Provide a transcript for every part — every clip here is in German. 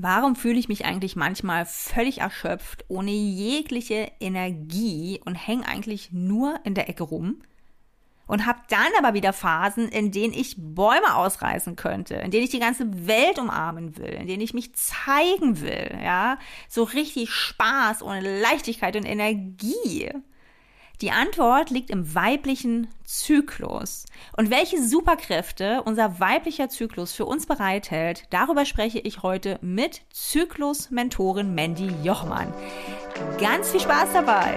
Warum fühle ich mich eigentlich manchmal völlig erschöpft, ohne jegliche Energie und hänge eigentlich nur in der Ecke rum? Und habe dann aber wieder Phasen, in denen ich Bäume ausreißen könnte, in denen ich die ganze Welt umarmen will, in denen ich mich zeigen will, ja? So richtig Spaß und Leichtigkeit und Energie. Die Antwort liegt im weiblichen Zyklus. Und welche Superkräfte unser weiblicher Zyklus für uns bereithält, darüber spreche ich heute mit Zyklus-Mentorin Mandy Jochmann. Ganz viel Spaß dabei!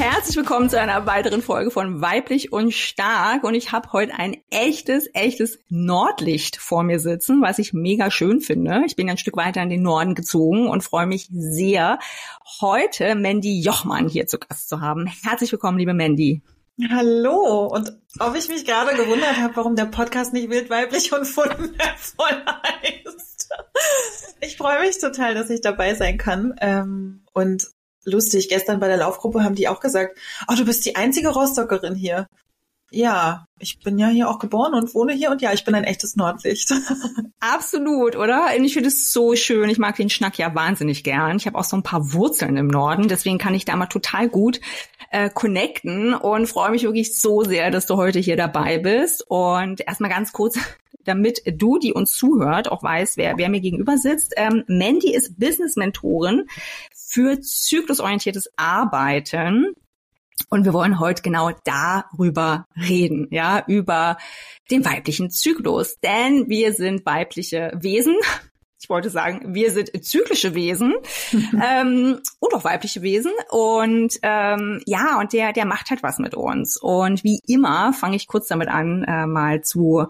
Herzlich willkommen zu einer weiteren Folge von Weiblich und Stark. Und ich habe heute ein echtes, echtes Nordlicht vor mir sitzen, was ich mega schön finde. Ich bin ein Stück weiter in den Norden gezogen und freue mich sehr, heute Mandy Jochmann hier zu Gast zu haben. Herzlich willkommen, liebe Mandy. Hallo. Und ob ich mich gerade gewundert habe, warum der Podcast nicht wild, weiblich und wundervoll heißt. Ich freue mich total, dass ich dabei sein kann. Ähm, und lustig, gestern bei der Laufgruppe haben die auch gesagt, oh, du bist die einzige Rostockerin hier. Ja, ich bin ja hier auch geboren und wohne hier und ja, ich bin ein echtes Nordlicht. Absolut, oder? Und ich finde es so schön. Ich mag den Schnack ja wahnsinnig gern. Ich habe auch so ein paar Wurzeln im Norden, deswegen kann ich da mal total gut äh, connecten und freue mich wirklich so sehr, dass du heute hier dabei bist. Und erstmal ganz kurz damit du, die uns zuhört, auch weißt, wer, wer mir gegenüber sitzt. Ähm, Mandy ist Business-Mentorin für zyklusorientiertes Arbeiten. Und wir wollen heute genau darüber reden, ja, über den weiblichen Zyklus. Denn wir sind weibliche Wesen. Ich wollte sagen, wir sind zyklische Wesen ähm, und auch weibliche Wesen. Und ähm, ja, und der, der macht halt was mit uns. Und wie immer fange ich kurz damit an, äh, mal zu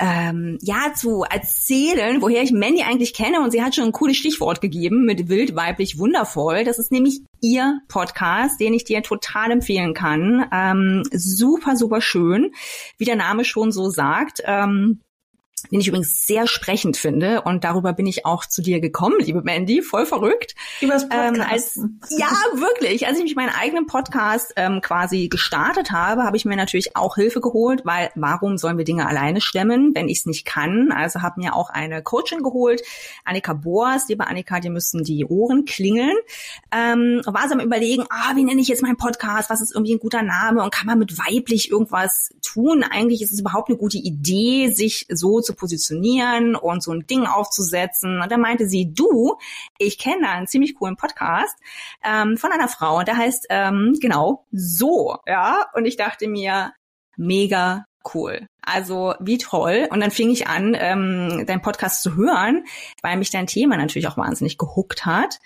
ähm, ja zu erzählen, woher ich Mandy eigentlich kenne. Und sie hat schon ein cooles Stichwort gegeben mit wild, weiblich, wundervoll. Das ist nämlich ihr Podcast, den ich dir total empfehlen kann. Ähm, super, super schön, wie der Name schon so sagt. Ähm, den ich übrigens sehr sprechend finde und darüber bin ich auch zu dir gekommen, liebe Mandy, voll verrückt. Übers Podcast. Ähm, als, ja, wirklich. Als ich mich meinen eigenen Podcast ähm, quasi gestartet habe, habe ich mir natürlich auch Hilfe geholt, weil warum sollen wir Dinge alleine stemmen, wenn ich es nicht kann? Also habe mir auch eine Coachin geholt, Annika Boas. Liebe Annika, dir müssen die Ohren klingeln. Ähm, war so am überlegen, ah, wie nenne ich jetzt meinen Podcast? Was ist irgendwie ein guter Name? Und kann man mit weiblich irgendwas tun? Eigentlich ist es überhaupt eine gute Idee, sich so zu zu positionieren und so ein Ding aufzusetzen. Und da meinte sie, du, ich kenne einen ziemlich coolen Podcast ähm, von einer Frau und der heißt ähm, genau so, ja. Und ich dachte mir, mega cool. Also wie toll. Und dann fing ich an, ähm, deinen Podcast zu hören, weil mich dein Thema natürlich auch wahnsinnig gehuckt hat.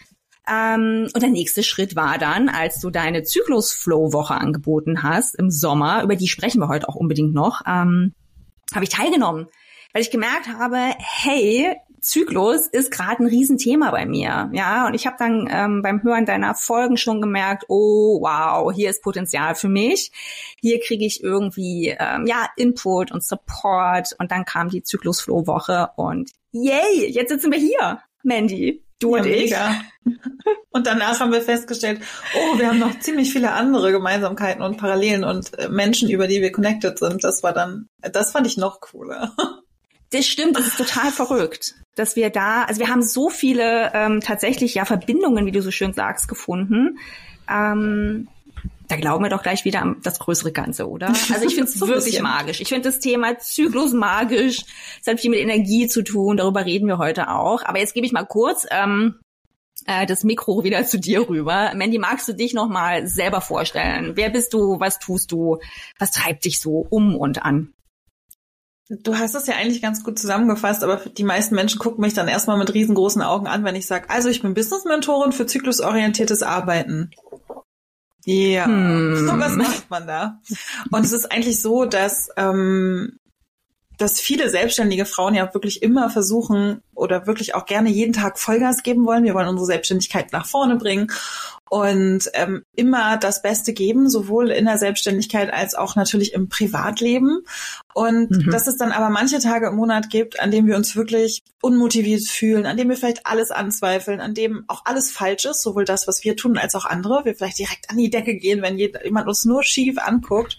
Ähm, und der nächste Schritt war dann, als du deine Zyklus-Flow-Woche angeboten hast im Sommer, über die sprechen wir heute auch unbedingt noch, ähm, habe ich teilgenommen weil ich gemerkt habe, hey, Zyklus ist gerade ein Riesenthema bei mir, ja, und ich habe dann ähm, beim Hören deiner Folgen schon gemerkt, oh wow, hier ist Potenzial für mich, hier kriege ich irgendwie ähm, ja Input und Support und dann kam die Zyklus-Flow-Woche und yay, jetzt sitzen wir hier, Mandy. Du ja, und mega. ich. Und danach haben wir festgestellt, oh, wir haben noch ziemlich viele andere Gemeinsamkeiten und Parallelen und äh, Menschen, über die wir connected sind. Das war dann, das fand ich noch cooler. Das stimmt, das ist total verrückt, dass wir da, also wir haben so viele ähm, tatsächlich ja Verbindungen, wie du so schön sagst, gefunden. Ähm, da glauben wir doch gleich wieder an das größere Ganze, oder? Also ich finde es wirklich magisch. Ich finde das Thema Zyklus magisch. Es hat viel mit Energie zu tun. Darüber reden wir heute auch. Aber jetzt gebe ich mal kurz ähm, äh, das Mikro wieder zu dir rüber. Mandy, magst du dich noch mal selber vorstellen? Wer bist du? Was tust du? Was treibt dich so um und an? Du hast es ja eigentlich ganz gut zusammengefasst, aber die meisten Menschen gucken mich dann erstmal mit riesengroßen Augen an, wenn ich sage, also ich bin Business-Mentorin für zyklusorientiertes Arbeiten. Ja, hm. so was macht man da. Und es ist eigentlich so, dass ähm, dass viele selbstständige Frauen ja wirklich immer versuchen oder wirklich auch gerne jeden Tag Vollgas geben wollen. Wir wollen unsere Selbstständigkeit nach vorne bringen und ähm, immer das Beste geben, sowohl in der Selbstständigkeit als auch natürlich im Privatleben. Und mhm. dass es dann aber manche Tage im Monat gibt, an denen wir uns wirklich unmotiviert fühlen, an denen wir vielleicht alles anzweifeln, an dem auch alles falsch ist, sowohl das, was wir tun, als auch andere. Wir vielleicht direkt an die Decke gehen, wenn jemand uns nur schief anguckt.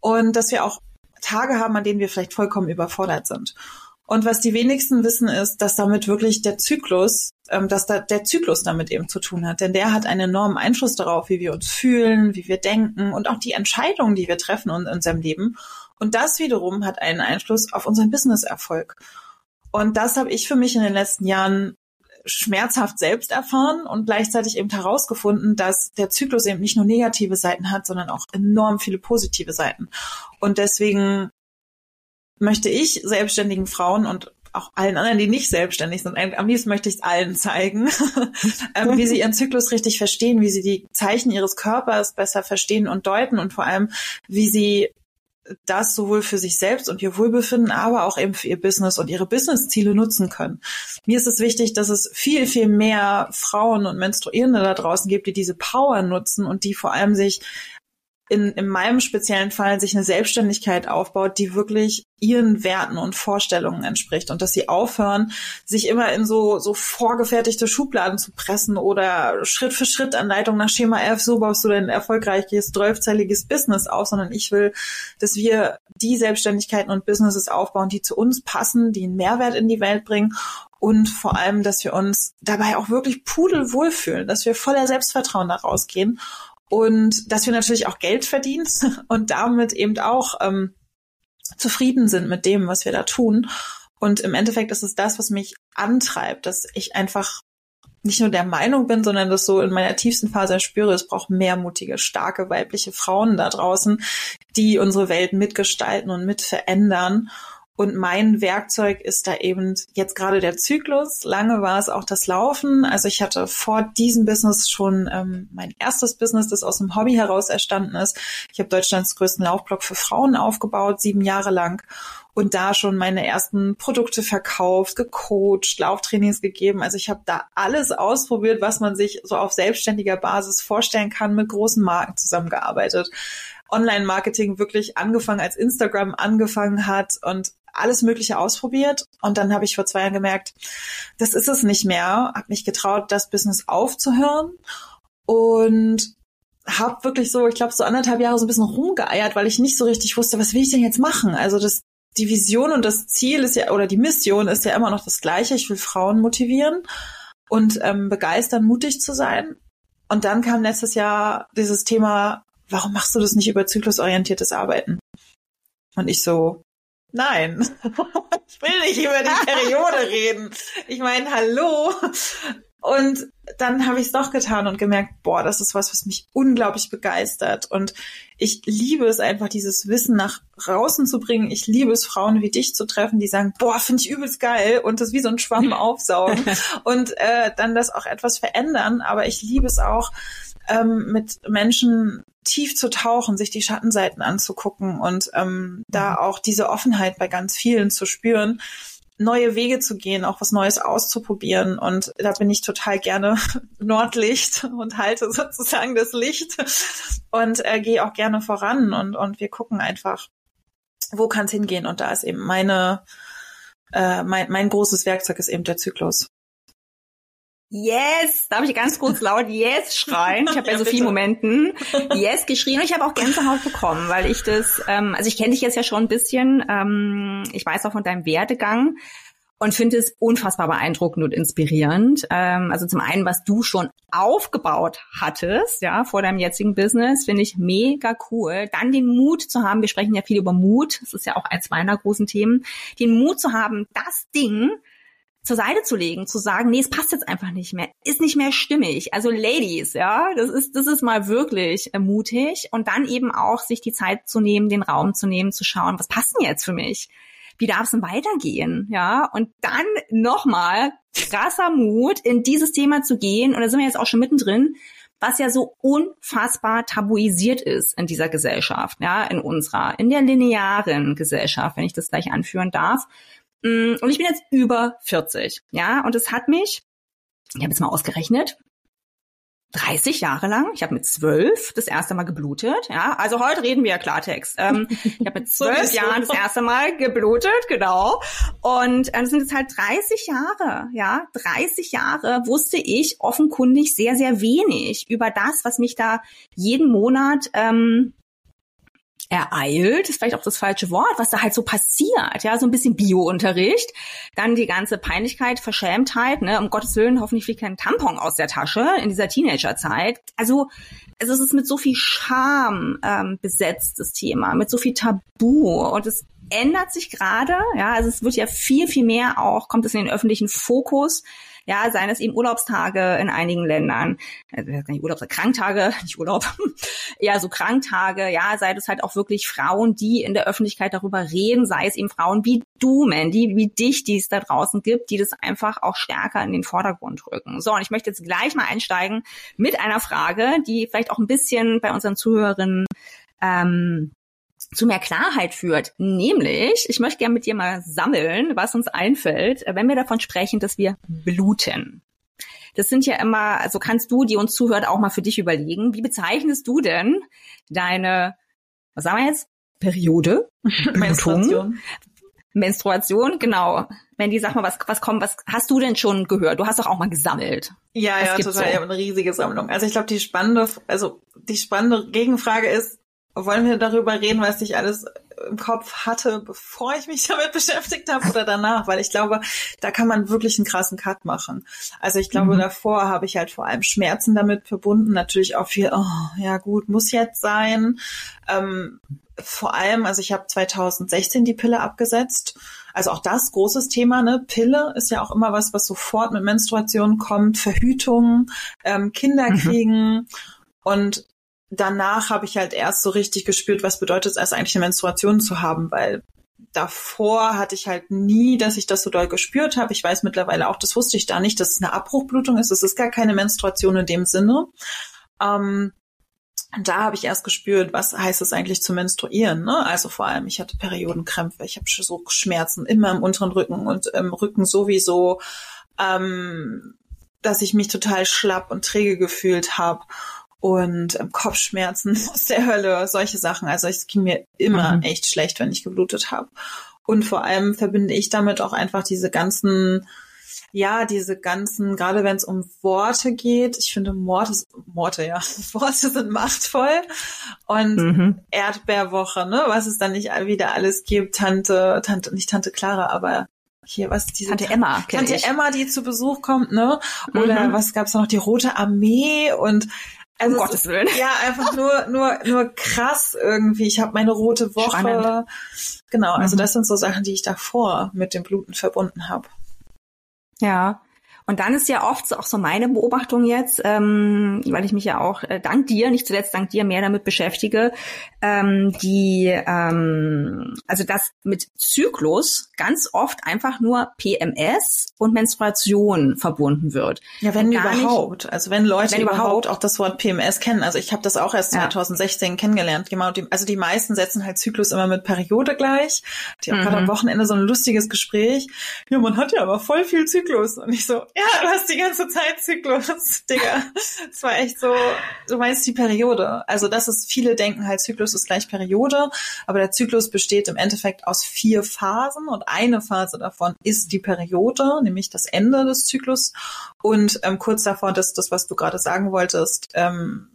Und dass wir auch Tage haben, an denen wir vielleicht vollkommen überfordert sind. Und was die wenigsten wissen, ist, dass damit wirklich der Zyklus, ähm, dass da der Zyklus damit eben zu tun hat. Denn der hat einen enormen Einfluss darauf, wie wir uns fühlen, wie wir denken und auch die Entscheidungen, die wir treffen in unserem Leben. Und das wiederum hat einen Einfluss auf unseren Businesserfolg. Und das habe ich für mich in den letzten Jahren schmerzhaft selbst erfahren und gleichzeitig eben herausgefunden, dass der Zyklus eben nicht nur negative Seiten hat, sondern auch enorm viele positive Seiten. Und deswegen möchte ich selbstständigen Frauen und auch allen anderen, die nicht selbstständig sind, am liebsten möchte ich es allen zeigen, ähm, wie sie ihren Zyklus richtig verstehen, wie sie die Zeichen ihres Körpers besser verstehen und deuten und vor allem, wie sie das sowohl für sich selbst und ihr Wohlbefinden, aber auch eben für ihr Business und ihre Businessziele nutzen können. Mir ist es wichtig, dass es viel, viel mehr Frauen und Menstruierende da draußen gibt, die diese Power nutzen und die vor allem sich in, in meinem speziellen Fall sich eine Selbstständigkeit aufbaut, die wirklich ihren Werten und Vorstellungen entspricht und dass sie aufhören, sich immer in so, so vorgefertigte Schubladen zu pressen oder Schritt für Schritt Anleitung nach Schema F, so baust du dein erfolgreiches, zwölfzeiliges Business auf, sondern ich will, dass wir die Selbstständigkeiten und Businesses aufbauen, die zu uns passen, die einen Mehrwert in die Welt bringen und vor allem, dass wir uns dabei auch wirklich pudelwohl fühlen, dass wir voller Selbstvertrauen da rausgehen und dass wir natürlich auch Geld verdienen und damit eben auch ähm, zufrieden sind mit dem, was wir da tun. Und im Endeffekt ist es das, was mich antreibt, dass ich einfach nicht nur der Meinung bin, sondern das so in meiner tiefsten Phase spüre, es braucht mehr mutige, starke weibliche Frauen da draußen, die unsere Welt mitgestalten und mit verändern. Und mein Werkzeug ist da eben jetzt gerade der Zyklus. Lange war es auch das Laufen. Also ich hatte vor diesem Business schon ähm, mein erstes Business, das aus dem Hobby heraus erstanden ist. Ich habe Deutschlands größten Laufblock für Frauen aufgebaut, sieben Jahre lang. Und da schon meine ersten Produkte verkauft, gecoacht, Lauftrainings gegeben. Also ich habe da alles ausprobiert, was man sich so auf selbstständiger Basis vorstellen kann, mit großen Marken zusammengearbeitet. Online-Marketing wirklich angefangen, als Instagram angefangen hat und alles Mögliche ausprobiert und dann habe ich vor zwei Jahren gemerkt, das ist es nicht mehr, habe mich getraut, das Business aufzuhören und habe wirklich so, ich glaube, so anderthalb Jahre so ein bisschen rumgeeiert, weil ich nicht so richtig wusste, was will ich denn jetzt machen? Also das, die Vision und das Ziel ist ja, oder die Mission ist ja immer noch das gleiche. Ich will Frauen motivieren und ähm, begeistern, mutig zu sein. Und dann kam letztes Jahr dieses Thema, warum machst du das nicht über zyklusorientiertes Arbeiten? Und ich so, Nein, ich will nicht über die Periode reden. Ich meine, hallo. Und dann habe ich es doch getan und gemerkt, boah, das ist was, was mich unglaublich begeistert. Und ich liebe es einfach, dieses Wissen nach draußen zu bringen. Ich liebe es, Frauen wie dich zu treffen, die sagen, boah, finde ich übelst geil und das wie so ein Schwamm aufsaugen und äh, dann das auch etwas verändern. Aber ich liebe es auch, ähm, mit Menschen tief zu tauchen, sich die Schattenseiten anzugucken und ähm, da mhm. auch diese Offenheit bei ganz vielen zu spüren, neue Wege zu gehen, auch was Neues auszuprobieren. Und da bin ich total gerne Nordlicht und halte sozusagen das Licht und äh, gehe auch gerne voran und, und wir gucken einfach, wo kann es hingehen. Und da ist eben meine, äh, mein, mein großes Werkzeug ist eben der Zyklus. Yes, darf ich ganz kurz laut Yes schreien? Ich habe bei ja, so vielen Momenten Yes geschrien und ich habe auch Gänsehaut bekommen, weil ich das, ähm, also ich kenne dich jetzt ja schon ein bisschen, ähm, ich weiß auch von deinem Werdegang und finde es unfassbar beeindruckend und inspirierend. Ähm, also zum einen, was du schon aufgebaut hattest, ja, vor deinem jetzigen Business, finde ich mega cool. Dann den Mut zu haben, wir sprechen ja viel über Mut, das ist ja auch eins meiner großen Themen, den Mut zu haben, das Ding zur Seite zu legen, zu sagen, nee, es passt jetzt einfach nicht mehr, ist nicht mehr stimmig. Also Ladies, ja, das ist, das ist mal wirklich mutig und dann eben auch sich die Zeit zu nehmen, den Raum zu nehmen, zu schauen, was passt denn jetzt für mich? Wie darf es denn weitergehen? Ja, und dann nochmal krasser Mut, in dieses Thema zu gehen. Und da sind wir jetzt auch schon mittendrin, was ja so unfassbar tabuisiert ist in dieser Gesellschaft, ja, in unserer, in der linearen Gesellschaft, wenn ich das gleich anführen darf. Mm, und ich bin jetzt über 40, ja, und es hat mich, ich habe jetzt mal ausgerechnet, 30 Jahre lang. Ich habe mit zwölf das erste Mal geblutet. Ja, also heute reden wir ja Klartext. Ähm, ich habe mit zwölf Jahren das erste Mal geblutet, genau. Und äh, das sind jetzt halt 30 Jahre. Ja, 30 Jahre wusste ich offenkundig sehr, sehr wenig über das, was mich da jeden Monat ähm, ereilt, ist vielleicht auch das falsche Wort, was da halt so passiert, ja, so ein bisschen Bio-Unterricht, dann die ganze Peinlichkeit, Verschämtheit, ne, um Gottes Willen, hoffentlich fliegt kein Tampon aus der Tasche in dieser Teenagerzeit. Also, also es ist mit so viel Scham ähm, besetzt, das Thema, mit so viel Tabu. Und es ändert sich gerade, ja, also es wird ja viel, viel mehr auch, kommt es in den öffentlichen Fokus, ja, seien es eben Urlaubstage in einigen Ländern, also nicht Urlaubs, Kranktage, nicht Urlaub, eher so Kranktage, ja, sei es halt auch wirklich Frauen, die in der Öffentlichkeit darüber reden, sei es eben Frauen wie du, Mandy, wie dich, die es da draußen gibt, die das einfach auch stärker in den Vordergrund rücken. So, und ich möchte jetzt gleich mal einsteigen mit einer Frage, die vielleicht auch ein bisschen bei unseren Zuhörerinnen ähm, zu mehr Klarheit führt. Nämlich, ich möchte gerne mit dir mal sammeln, was uns einfällt, wenn wir davon sprechen, dass wir bluten. Das sind ja immer, also kannst du, die uns zuhört, auch mal für dich überlegen, wie bezeichnest du denn deine, was sagen wir jetzt, Periode? Menstruation. Menstruation, genau. Wenn die sag mal, was, was kommt, was hast du denn schon gehört? Du hast doch auch mal gesammelt. Ja, was ja, total. So? Habe eine riesige Sammlung. Also ich glaube, die spannende, also die spannende Gegenfrage ist, wollen wir darüber reden, was ich alles im Kopf hatte, bevor ich mich damit beschäftigt habe oder danach? Weil ich glaube, da kann man wirklich einen krassen Cut machen. Also ich glaube, mhm. davor habe ich halt vor allem Schmerzen damit verbunden. Natürlich auch viel, oh, ja gut, muss jetzt sein. Ähm, vor allem, also ich habe 2016 die Pille abgesetzt. Also auch das großes Thema, ne? Pille ist ja auch immer was, was sofort mit Menstruation kommt, Verhütung, ähm, Kinder mhm. kriegen. Mhm. Und danach habe ich halt erst so richtig gespürt, was bedeutet es erst eigentlich eine Menstruation zu haben, weil davor hatte ich halt nie, dass ich das so doll gespürt habe. Ich weiß mittlerweile auch, das wusste ich da nicht, dass es eine Abbruchblutung ist. Es ist gar keine Menstruation in dem Sinne. Ähm, da habe ich erst gespürt, was heißt es eigentlich zu menstruieren. Ne? Also vor allem, ich hatte Periodenkrämpfe, ich habe so Schmerzen immer im unteren Rücken und im Rücken sowieso, ähm, dass ich mich total schlapp und träge gefühlt habe und ähm, Kopfschmerzen aus der Hölle, solche Sachen. Also es ging mir immer mhm. echt schlecht, wenn ich geblutet habe. Und vor allem verbinde ich damit auch einfach diese ganzen, ja, diese ganzen, gerade wenn es um Worte geht, ich finde Worte, Worte, ja, Worte sind machtvoll. Und mhm. Erdbeerwoche, ne, was es dann nicht wieder alles gibt, Tante, Tante, nicht Tante Clara, aber hier, was diese Tante Emma, Tante ich. Emma, die zu Besuch kommt, ne? Oder mhm. was gab's da noch? Die Rote Armee und also um Gottes Willen. Ja, einfach nur, nur, nur krass irgendwie. Ich habe meine rote Woche. Spannend. Genau, also mhm. das sind so Sachen, die ich davor mit dem Bluten verbunden habe. Ja, und dann ist ja oft auch so meine Beobachtung jetzt, ähm, weil ich mich ja auch äh, dank dir, nicht zuletzt dank dir, mehr damit beschäftige, ähm, die, ähm, also dass mit Zyklus ganz oft einfach nur PMS und Menstruation verbunden wird. Ja, wenn überhaupt. Nicht, also wenn Leute wenn überhaupt, überhaupt auch das Wort PMS kennen. Also ich habe das auch erst ja. 2016 kennengelernt. Genau, die, also die meisten setzen halt Zyklus immer mit Periode gleich. Die haben mhm. gerade am Wochenende so ein lustiges Gespräch. Ja, man hat ja aber voll viel Zyklus. Und ich so, ja, du hast die ganze Zeit Zyklus, Digga. Es war echt so, du meinst die Periode. Also das ist, viele denken halt, Zyklus ist gleich Periode, aber der Zyklus besteht im Endeffekt aus vier Phasen und eine Phase davon ist die Periode, nämlich das Ende des Zyklus. Und ähm, kurz davor, das, das, was du gerade sagen wolltest, ähm,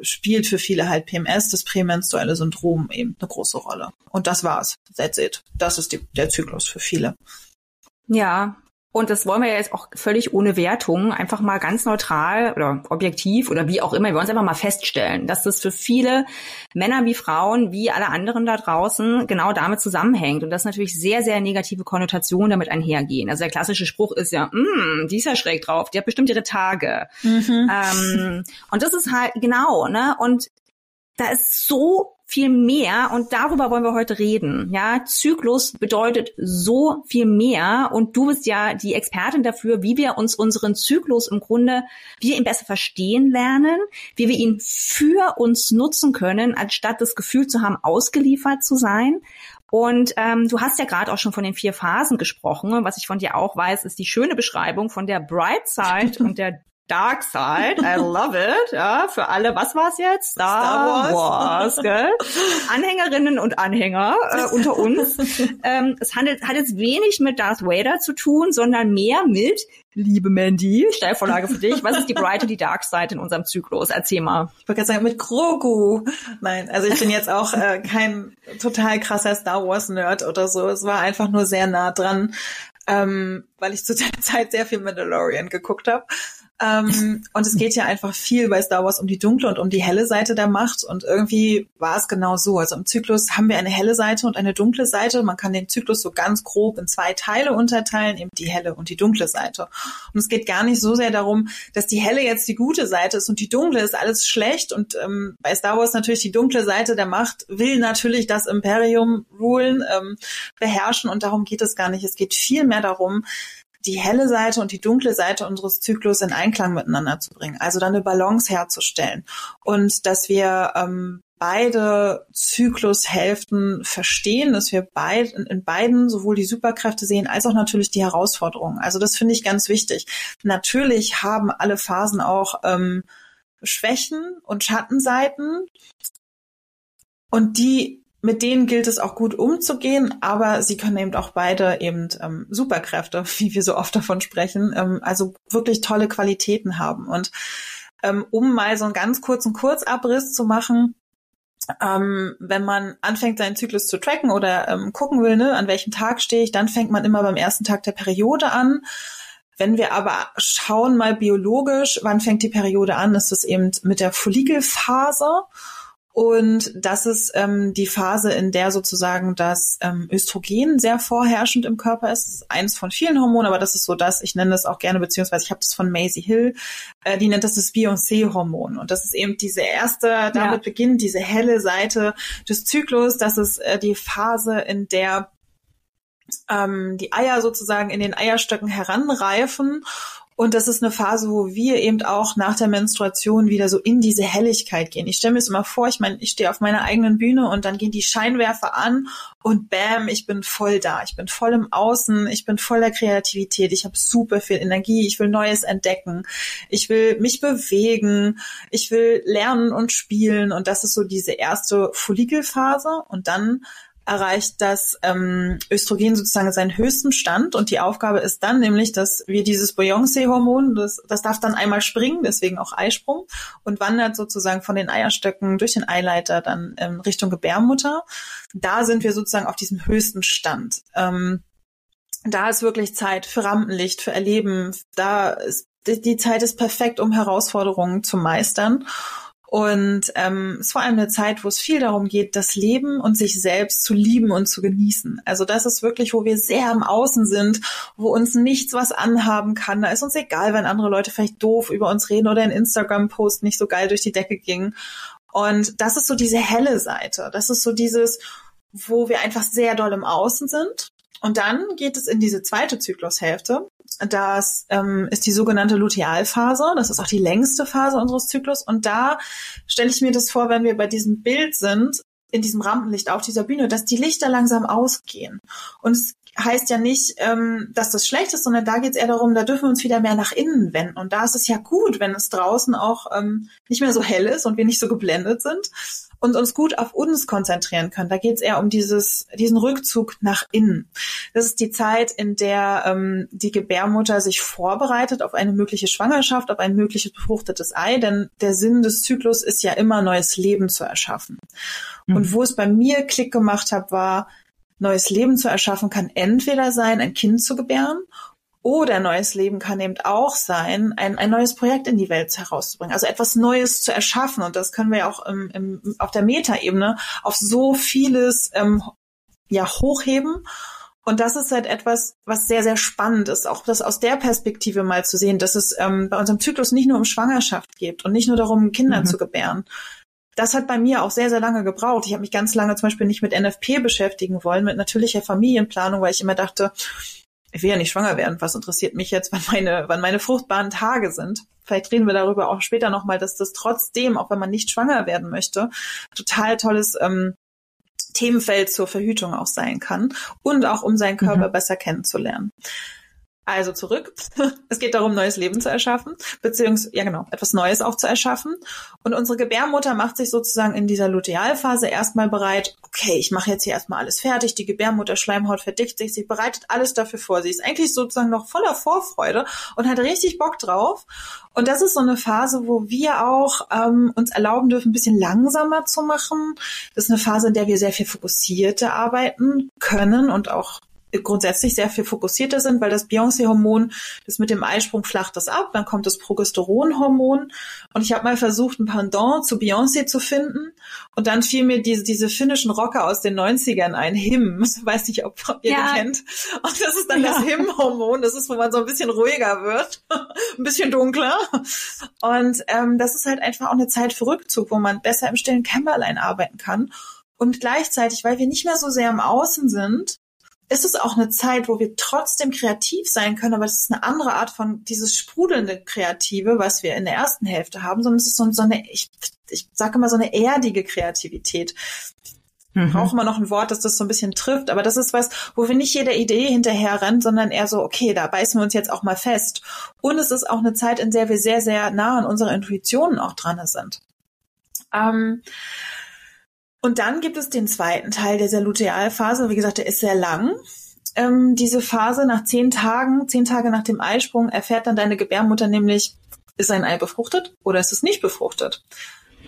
spielt für viele halt PMS, das prämenstruelle Syndrom eben eine große Rolle. Und das war's. That's it. Das ist die, der Zyklus für viele. Ja, und das wollen wir ja jetzt auch völlig ohne Wertung, einfach mal ganz neutral oder objektiv oder wie auch immer, wir wollen es einfach mal feststellen, dass das für viele Männer wie Frauen, wie alle anderen da draußen, genau damit zusammenhängt. Und dass natürlich sehr, sehr negative Konnotationen damit einhergehen. Also der klassische Spruch ist ja, mm, die ist ja schräg drauf, die hat bestimmt ihre Tage. Mhm. Ähm, und das ist halt, genau, ne? Und da ist so viel mehr und darüber wollen wir heute reden. Ja, Zyklus bedeutet so viel mehr und du bist ja die Expertin dafür, wie wir uns unseren Zyklus im Grunde, wie wir ihn besser verstehen lernen, wie wir ihn für uns nutzen können, anstatt das Gefühl zu haben, ausgeliefert zu sein. Und ähm, du hast ja gerade auch schon von den vier Phasen gesprochen. Was ich von dir auch weiß, ist die schöne Beschreibung von der Bright Side und der Dark Side. I love it. Ja, für alle, was war's jetzt? Star, Star Wars. Wars gell? Anhängerinnen und Anhänger äh, unter uns. ähm, es handelt, hat jetzt wenig mit Darth Vader zu tun, sondern mehr mit, liebe Mandy, Steilvorlage für dich. Was ist die Bright und die Dark Side in unserem Zyklus? Erzähl mal. Ich wollte gerade sagen, mit Grogu. Nein, also ich bin jetzt auch äh, kein total krasser Star Wars Nerd oder so. Es war einfach nur sehr nah dran, ähm, weil ich zu der Zeit sehr viel Mandalorian geguckt habe. Ähm, und es geht ja einfach viel bei Star Wars um die dunkle und um die helle Seite der Macht. Und irgendwie war es genau so. Also im Zyklus haben wir eine helle Seite und eine dunkle Seite. Man kann den Zyklus so ganz grob in zwei Teile unterteilen, eben die helle und die dunkle Seite. Und es geht gar nicht so sehr darum, dass die helle jetzt die gute Seite ist und die dunkle ist alles schlecht. Und ähm, bei Star Wars natürlich die dunkle Seite der Macht will natürlich das Imperium rulen, ähm, beherrschen. Und darum geht es gar nicht. Es geht viel mehr darum, die helle Seite und die dunkle Seite unseres Zyklus in Einklang miteinander zu bringen. Also dann eine Balance herzustellen und dass wir ähm, beide Zyklushälften verstehen, dass wir beid, in beiden sowohl die Superkräfte sehen als auch natürlich die Herausforderungen. Also das finde ich ganz wichtig. Natürlich haben alle Phasen auch ähm, Schwächen und Schattenseiten und die mit denen gilt es auch gut umzugehen, aber sie können eben auch beide eben ähm, Superkräfte, wie wir so oft davon sprechen, ähm, also wirklich tolle Qualitäten haben. Und ähm, um mal so einen ganz kurzen Kurzabriss zu machen, ähm, wenn man anfängt, seinen Zyklus zu tracken oder ähm, gucken will, ne, an welchem Tag stehe ich, dann fängt man immer beim ersten Tag der Periode an. Wenn wir aber schauen mal biologisch, wann fängt die Periode an, ist es eben mit der Follikelphase. Und das ist ähm, die Phase, in der sozusagen das ähm, Östrogen sehr vorherrschend im Körper ist. Das ist eins von vielen Hormonen, aber das ist so das, ich nenne das auch gerne, beziehungsweise ich habe das von Maisie Hill, äh, die nennt das das Beyoncé-Hormon. Und das ist eben diese erste, damit ja. beginnt diese helle Seite des Zyklus. Das ist äh, die Phase, in der ähm, die Eier sozusagen in den Eierstöcken heranreifen und das ist eine Phase, wo wir eben auch nach der Menstruation wieder so in diese Helligkeit gehen. Ich stelle mir das immer vor, ich meine, ich stehe auf meiner eigenen Bühne und dann gehen die Scheinwerfer an und bam, ich bin voll da. Ich bin voll im Außen, ich bin voller Kreativität, ich habe super viel Energie, ich will Neues entdecken, ich will mich bewegen, ich will lernen und spielen. Und das ist so diese erste Follikelphase. Und dann erreicht das ähm, Östrogen sozusagen seinen höchsten Stand und die Aufgabe ist dann nämlich, dass wir dieses Beyoncé-Hormon, das, das darf dann einmal springen, deswegen auch Eisprung und wandert sozusagen von den Eierstöcken durch den Eileiter dann ähm, Richtung Gebärmutter. Da sind wir sozusagen auf diesem höchsten Stand. Ähm, da ist wirklich Zeit für Rampenlicht, für Erleben. Da ist die Zeit ist perfekt, um Herausforderungen zu meistern. Und ähm, es ist vor allem eine Zeit, wo es viel darum geht, das Leben und sich selbst zu lieben und zu genießen. Also das ist wirklich, wo wir sehr am Außen sind, wo uns nichts was anhaben kann. Da ist uns egal, wenn andere Leute vielleicht doof über uns reden oder ein Instagram-Post nicht so geil durch die Decke ging. Und das ist so diese helle Seite. Das ist so dieses, wo wir einfach sehr doll im Außen sind. Und dann geht es in diese zweite Zyklushälfte, das ähm, ist die sogenannte Lutealphase. Das ist auch die längste Phase unseres Zyklus. Und da stelle ich mir das vor, wenn wir bei diesem Bild sind, in diesem Rampenlicht auf dieser Bühne, dass die Lichter langsam ausgehen. Und es heißt ja nicht, ähm, dass das schlecht ist, sondern da geht es eher darum, da dürfen wir uns wieder mehr nach innen wenden. Und da ist es ja gut, wenn es draußen auch ähm, nicht mehr so hell ist und wir nicht so geblendet sind und uns gut auf uns konzentrieren können. Da geht es eher um dieses, diesen Rückzug nach innen. Das ist die Zeit, in der ähm, die Gebärmutter sich vorbereitet auf eine mögliche Schwangerschaft, auf ein mögliches befruchtetes Ei, denn der Sinn des Zyklus ist ja immer neues Leben zu erschaffen. Mhm. Und wo es bei mir Klick gemacht hat, war, neues Leben zu erschaffen kann entweder sein, ein Kind zu gebären oder neues Leben kann eben auch sein, ein, ein neues Projekt in die Welt herauszubringen, also etwas Neues zu erschaffen. Und das können wir ja auch im, im, auf der Metaebene auf so vieles ähm, ja hochheben. Und das ist halt etwas, was sehr, sehr spannend ist, auch das aus der Perspektive mal zu sehen, dass es ähm, bei unserem Zyklus nicht nur um Schwangerschaft geht und nicht nur darum, Kinder mhm. zu gebären, das hat bei mir auch sehr, sehr lange gebraucht. Ich habe mich ganz lange zum Beispiel nicht mit NFP beschäftigen wollen, mit natürlicher Familienplanung, weil ich immer dachte, ich will ja nicht schwanger werden. Was interessiert mich jetzt, wann meine, wann meine fruchtbaren Tage sind? Vielleicht reden wir darüber auch später nochmal, dass das trotzdem, auch wenn man nicht schwanger werden möchte, total tolles ähm, Themenfeld zur Verhütung auch sein kann und auch um seinen Körper mhm. besser kennenzulernen. Also zurück. Es geht darum, neues Leben zu erschaffen, beziehungsweise, ja genau, etwas Neues auch zu erschaffen. Und unsere Gebärmutter macht sich sozusagen in dieser Lutealphase erstmal bereit, okay, ich mache jetzt hier erstmal alles fertig, die Gebärmutter-Schleimhaut verdichtet sich, sie bereitet alles dafür vor. Sie ist eigentlich sozusagen noch voller Vorfreude und hat richtig Bock drauf. Und das ist so eine Phase, wo wir auch ähm, uns erlauben dürfen, ein bisschen langsamer zu machen. Das ist eine Phase, in der wir sehr viel fokussierter arbeiten können und auch grundsätzlich sehr viel fokussierter sind, weil das Beyoncé-Hormon, das mit dem Eisprung flacht das ab, dann kommt das Progesteronhormon. Und ich habe mal versucht, ein Pendant zu Beyoncé zu finden. Und dann fiel mir diese, diese finnischen Rocker aus den 90ern ein, Him, weiß nicht, ob ihr ja. kennt. Und das ist dann ja. das Him-Hormon, das ist, wo man so ein bisschen ruhiger wird, ein bisschen dunkler. Und ähm, das ist halt einfach auch eine Zeit für Rückzug, wo man besser im stillen Kämmerlein arbeiten kann. Und gleichzeitig, weil wir nicht mehr so sehr im Außen sind, ist es auch eine Zeit, wo wir trotzdem kreativ sein können, aber es ist eine andere Art von dieses sprudelnde Kreative, was wir in der ersten Hälfte haben, sondern es ist so, so eine, ich, ich sage immer so eine erdige Kreativität. Mhm. Brauchen wir noch ein Wort, dass das so ein bisschen trifft, aber das ist was, wo wir nicht jeder Idee hinterher rennen, sondern eher so, okay, da beißen wir uns jetzt auch mal fest. Und es ist auch eine Zeit, in der wir sehr, sehr nah an unserer Intuitionen auch dran sind. Ähm, und dann gibt es den zweiten Teil dieser Lutealphase. Wie gesagt, der ist sehr lang. Ähm, diese Phase nach zehn Tagen, zehn Tage nach dem Eisprung, erfährt dann deine Gebärmutter nämlich, ist ein Ei befruchtet oder ist es nicht befruchtet?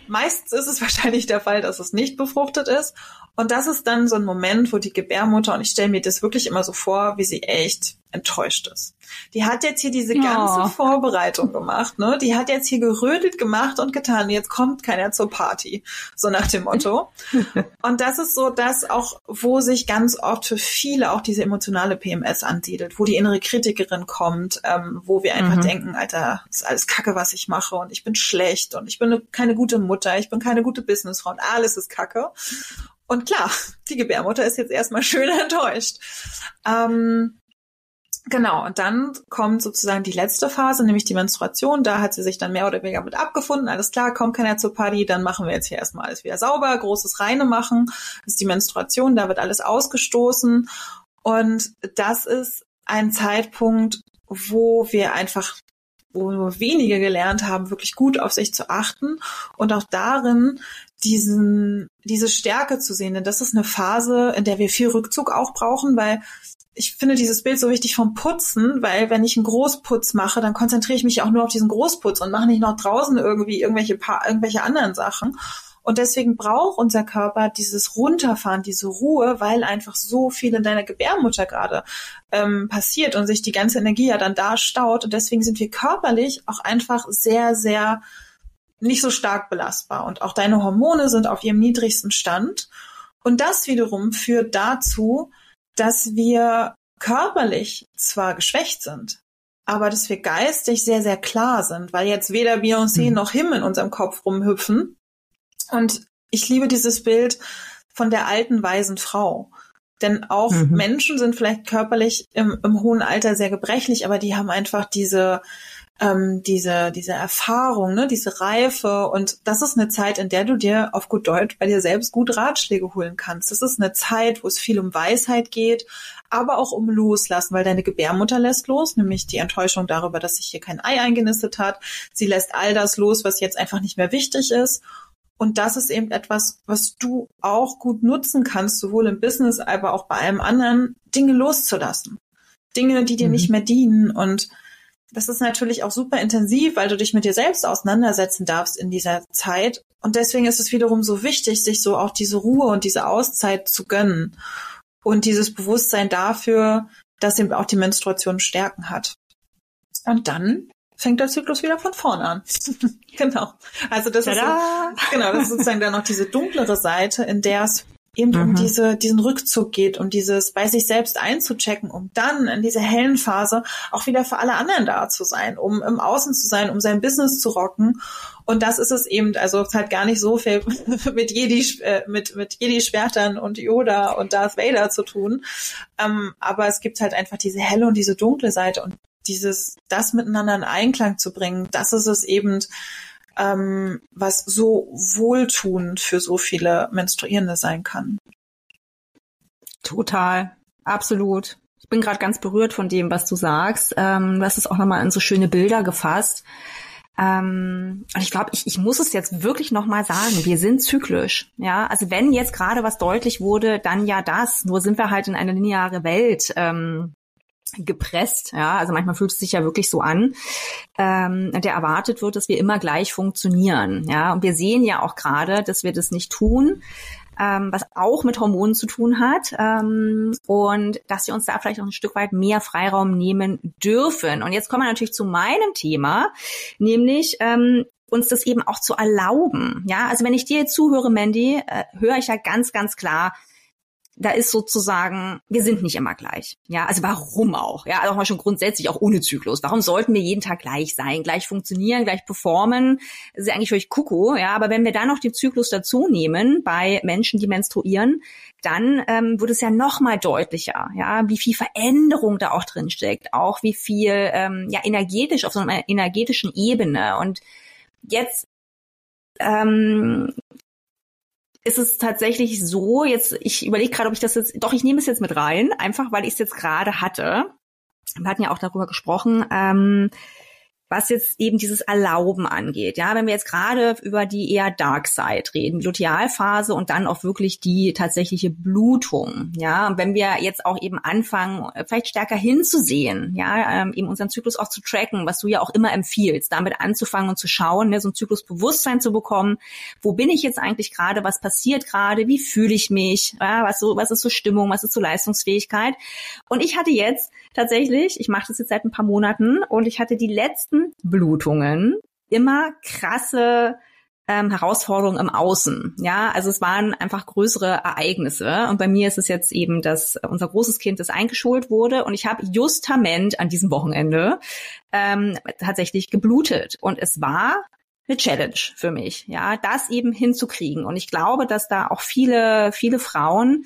Meistens ist es wahrscheinlich der Fall, dass es nicht befruchtet ist. Und das ist dann so ein Moment, wo die Gebärmutter, und ich stelle mir das wirklich immer so vor, wie sie echt enttäuscht ist. Die hat jetzt hier diese ganze oh. Vorbereitung gemacht, ne? Die hat jetzt hier gerödelt gemacht und getan. Jetzt kommt keiner zur Party, so nach dem Motto. und das ist so das auch, wo sich ganz oft für viele auch diese emotionale PMS ansiedelt, wo die innere Kritikerin kommt, ähm, wo wir einfach mhm. denken, Alter, ist alles Kacke, was ich mache und ich bin schlecht und ich bin keine gute Mutter, ich bin keine gute Businessfrau und alles ist Kacke. Und klar, die Gebärmutter ist jetzt erstmal schön enttäuscht. Ähm, Genau, und dann kommt sozusagen die letzte Phase, nämlich die Menstruation. Da hat sie sich dann mehr oder weniger mit abgefunden. Alles klar, kommt keiner zur Party, dann machen wir jetzt hier erstmal alles wieder sauber, großes Reine machen. Das ist die Menstruation, da wird alles ausgestoßen. Und das ist ein Zeitpunkt, wo wir einfach, wo nur wenige gelernt haben, wirklich gut auf sich zu achten und auch darin diesen, diese Stärke zu sehen. Denn das ist eine Phase, in der wir viel Rückzug auch brauchen, weil ich finde dieses Bild so wichtig vom Putzen, weil wenn ich einen Großputz mache, dann konzentriere ich mich auch nur auf diesen Großputz und mache nicht noch draußen irgendwie irgendwelche paar, irgendwelche anderen Sachen. Und deswegen braucht unser Körper dieses Runterfahren, diese Ruhe, weil einfach so viel in deiner Gebärmutter gerade ähm, passiert und sich die ganze Energie ja dann da staut. Und deswegen sind wir körperlich auch einfach sehr, sehr nicht so stark belastbar. Und auch deine Hormone sind auf ihrem niedrigsten Stand. Und das wiederum führt dazu, dass wir körperlich zwar geschwächt sind, aber dass wir geistig sehr, sehr klar sind, weil jetzt weder Beyoncé mhm. noch Him in unserem Kopf rumhüpfen. Und ich liebe dieses Bild von der alten, weisen Frau. Denn auch mhm. Menschen sind vielleicht körperlich im, im hohen Alter sehr gebrechlich, aber die haben einfach diese, ähm, diese, diese Erfahrung, ne, diese Reife. Und das ist eine Zeit, in der du dir auf gut Deutsch bei dir selbst gut Ratschläge holen kannst. Das ist eine Zeit, wo es viel um Weisheit geht, aber auch um Loslassen, weil deine Gebärmutter lässt los, nämlich die Enttäuschung darüber, dass sich hier kein Ei eingenistet hat. Sie lässt all das los, was jetzt einfach nicht mehr wichtig ist. Und das ist eben etwas, was du auch gut nutzen kannst, sowohl im Business, aber auch bei allem anderen, Dinge loszulassen. Dinge, die dir mhm. nicht mehr dienen und das ist natürlich auch super intensiv, weil du dich mit dir selbst auseinandersetzen darfst in dieser Zeit. Und deswegen ist es wiederum so wichtig, sich so auch diese Ruhe und diese Auszeit zu gönnen. Und dieses Bewusstsein dafür, dass eben auch die Menstruation Stärken hat. Und dann fängt der Zyklus wieder von vorne an. genau. Also das ist so, genau, das ist sozusagen dann noch diese dunklere Seite, in der es eben mhm. um diese, diesen Rückzug geht, um dieses bei sich selbst einzuchecken, um dann in dieser hellen Phase auch wieder für alle anderen da zu sein, um im Außen zu sein, um sein Business zu rocken. Und das ist es eben, also es hat gar nicht so viel mit Jedi, äh, mit, mit Jedi-Schwertern und Yoda und Darth Vader zu tun. Ähm, aber es gibt halt einfach diese helle und diese dunkle Seite und dieses, das miteinander in Einklang zu bringen, das ist es eben, ähm, was so wohltuend für so viele Menstruierende sein kann. Total, absolut. Ich bin gerade ganz berührt von dem, was du sagst. Ähm, du hast es auch nochmal in so schöne Bilder gefasst. Ähm, ich glaube, ich, ich muss es jetzt wirklich nochmal sagen, wir sind zyklisch. Ja, also wenn jetzt gerade was deutlich wurde, dann ja das. Nur sind wir halt in eine lineare Welt. Ähm, gepresst. Ja, also manchmal fühlt es sich ja wirklich so an, ähm, der erwartet wird, dass wir immer gleich funktionieren. Ja, und wir sehen ja auch gerade, dass wir das nicht tun. Ähm, was auch mit Hormonen zu tun hat ähm, und dass wir uns da vielleicht auch ein Stück weit mehr Freiraum nehmen dürfen. Und jetzt kommen wir natürlich zu meinem Thema, nämlich ähm, uns das eben auch zu erlauben. Ja, also wenn ich dir jetzt zuhöre, Mandy, äh, höre ich ja ganz, ganz klar, da ist sozusagen, wir sind nicht immer gleich. Ja, also warum auch? Ja, also auch mal schon grundsätzlich auch ohne Zyklus. Warum sollten wir jeden Tag gleich sein, gleich funktionieren, gleich performen? Das ist eigentlich völlig Kuckuck. Ja, aber wenn wir dann noch den Zyklus dazu nehmen bei Menschen, die menstruieren, dann ähm, wird es ja noch mal deutlicher, ja, wie viel Veränderung da auch drin steckt, auch wie viel ähm, ja energetisch auf so einer energetischen Ebene und jetzt ähm, ist es tatsächlich so, jetzt, ich überlege gerade, ob ich das jetzt, doch, ich nehme es jetzt mit rein, einfach weil ich es jetzt gerade hatte. Wir hatten ja auch darüber gesprochen. Ähm, was jetzt eben dieses Erlauben angeht. Ja, wenn wir jetzt gerade über die eher Dark Side reden, Lutealphase und dann auch wirklich die tatsächliche Blutung. Ja, und wenn wir jetzt auch eben anfangen, vielleicht stärker hinzusehen, ja, ähm, eben unseren Zyklus auch zu tracken, was du ja auch immer empfiehlst, damit anzufangen und zu schauen, ne, so ein Zyklusbewusstsein zu bekommen. Wo bin ich jetzt eigentlich gerade? Was passiert gerade? Wie fühle ich mich? Ja, was so, was ist so Stimmung? Was ist so Leistungsfähigkeit? Und ich hatte jetzt tatsächlich, ich mache das jetzt seit ein paar Monaten und ich hatte die letzten Blutungen immer krasse ähm, Herausforderungen im Außen. Ja, also es waren einfach größere Ereignisse. Und bei mir ist es jetzt eben, dass unser großes Kind das eingeschult wurde und ich habe justament an diesem Wochenende ähm, tatsächlich geblutet. Und es war eine Challenge für mich, ja, das eben hinzukriegen. Und ich glaube, dass da auch viele, viele Frauen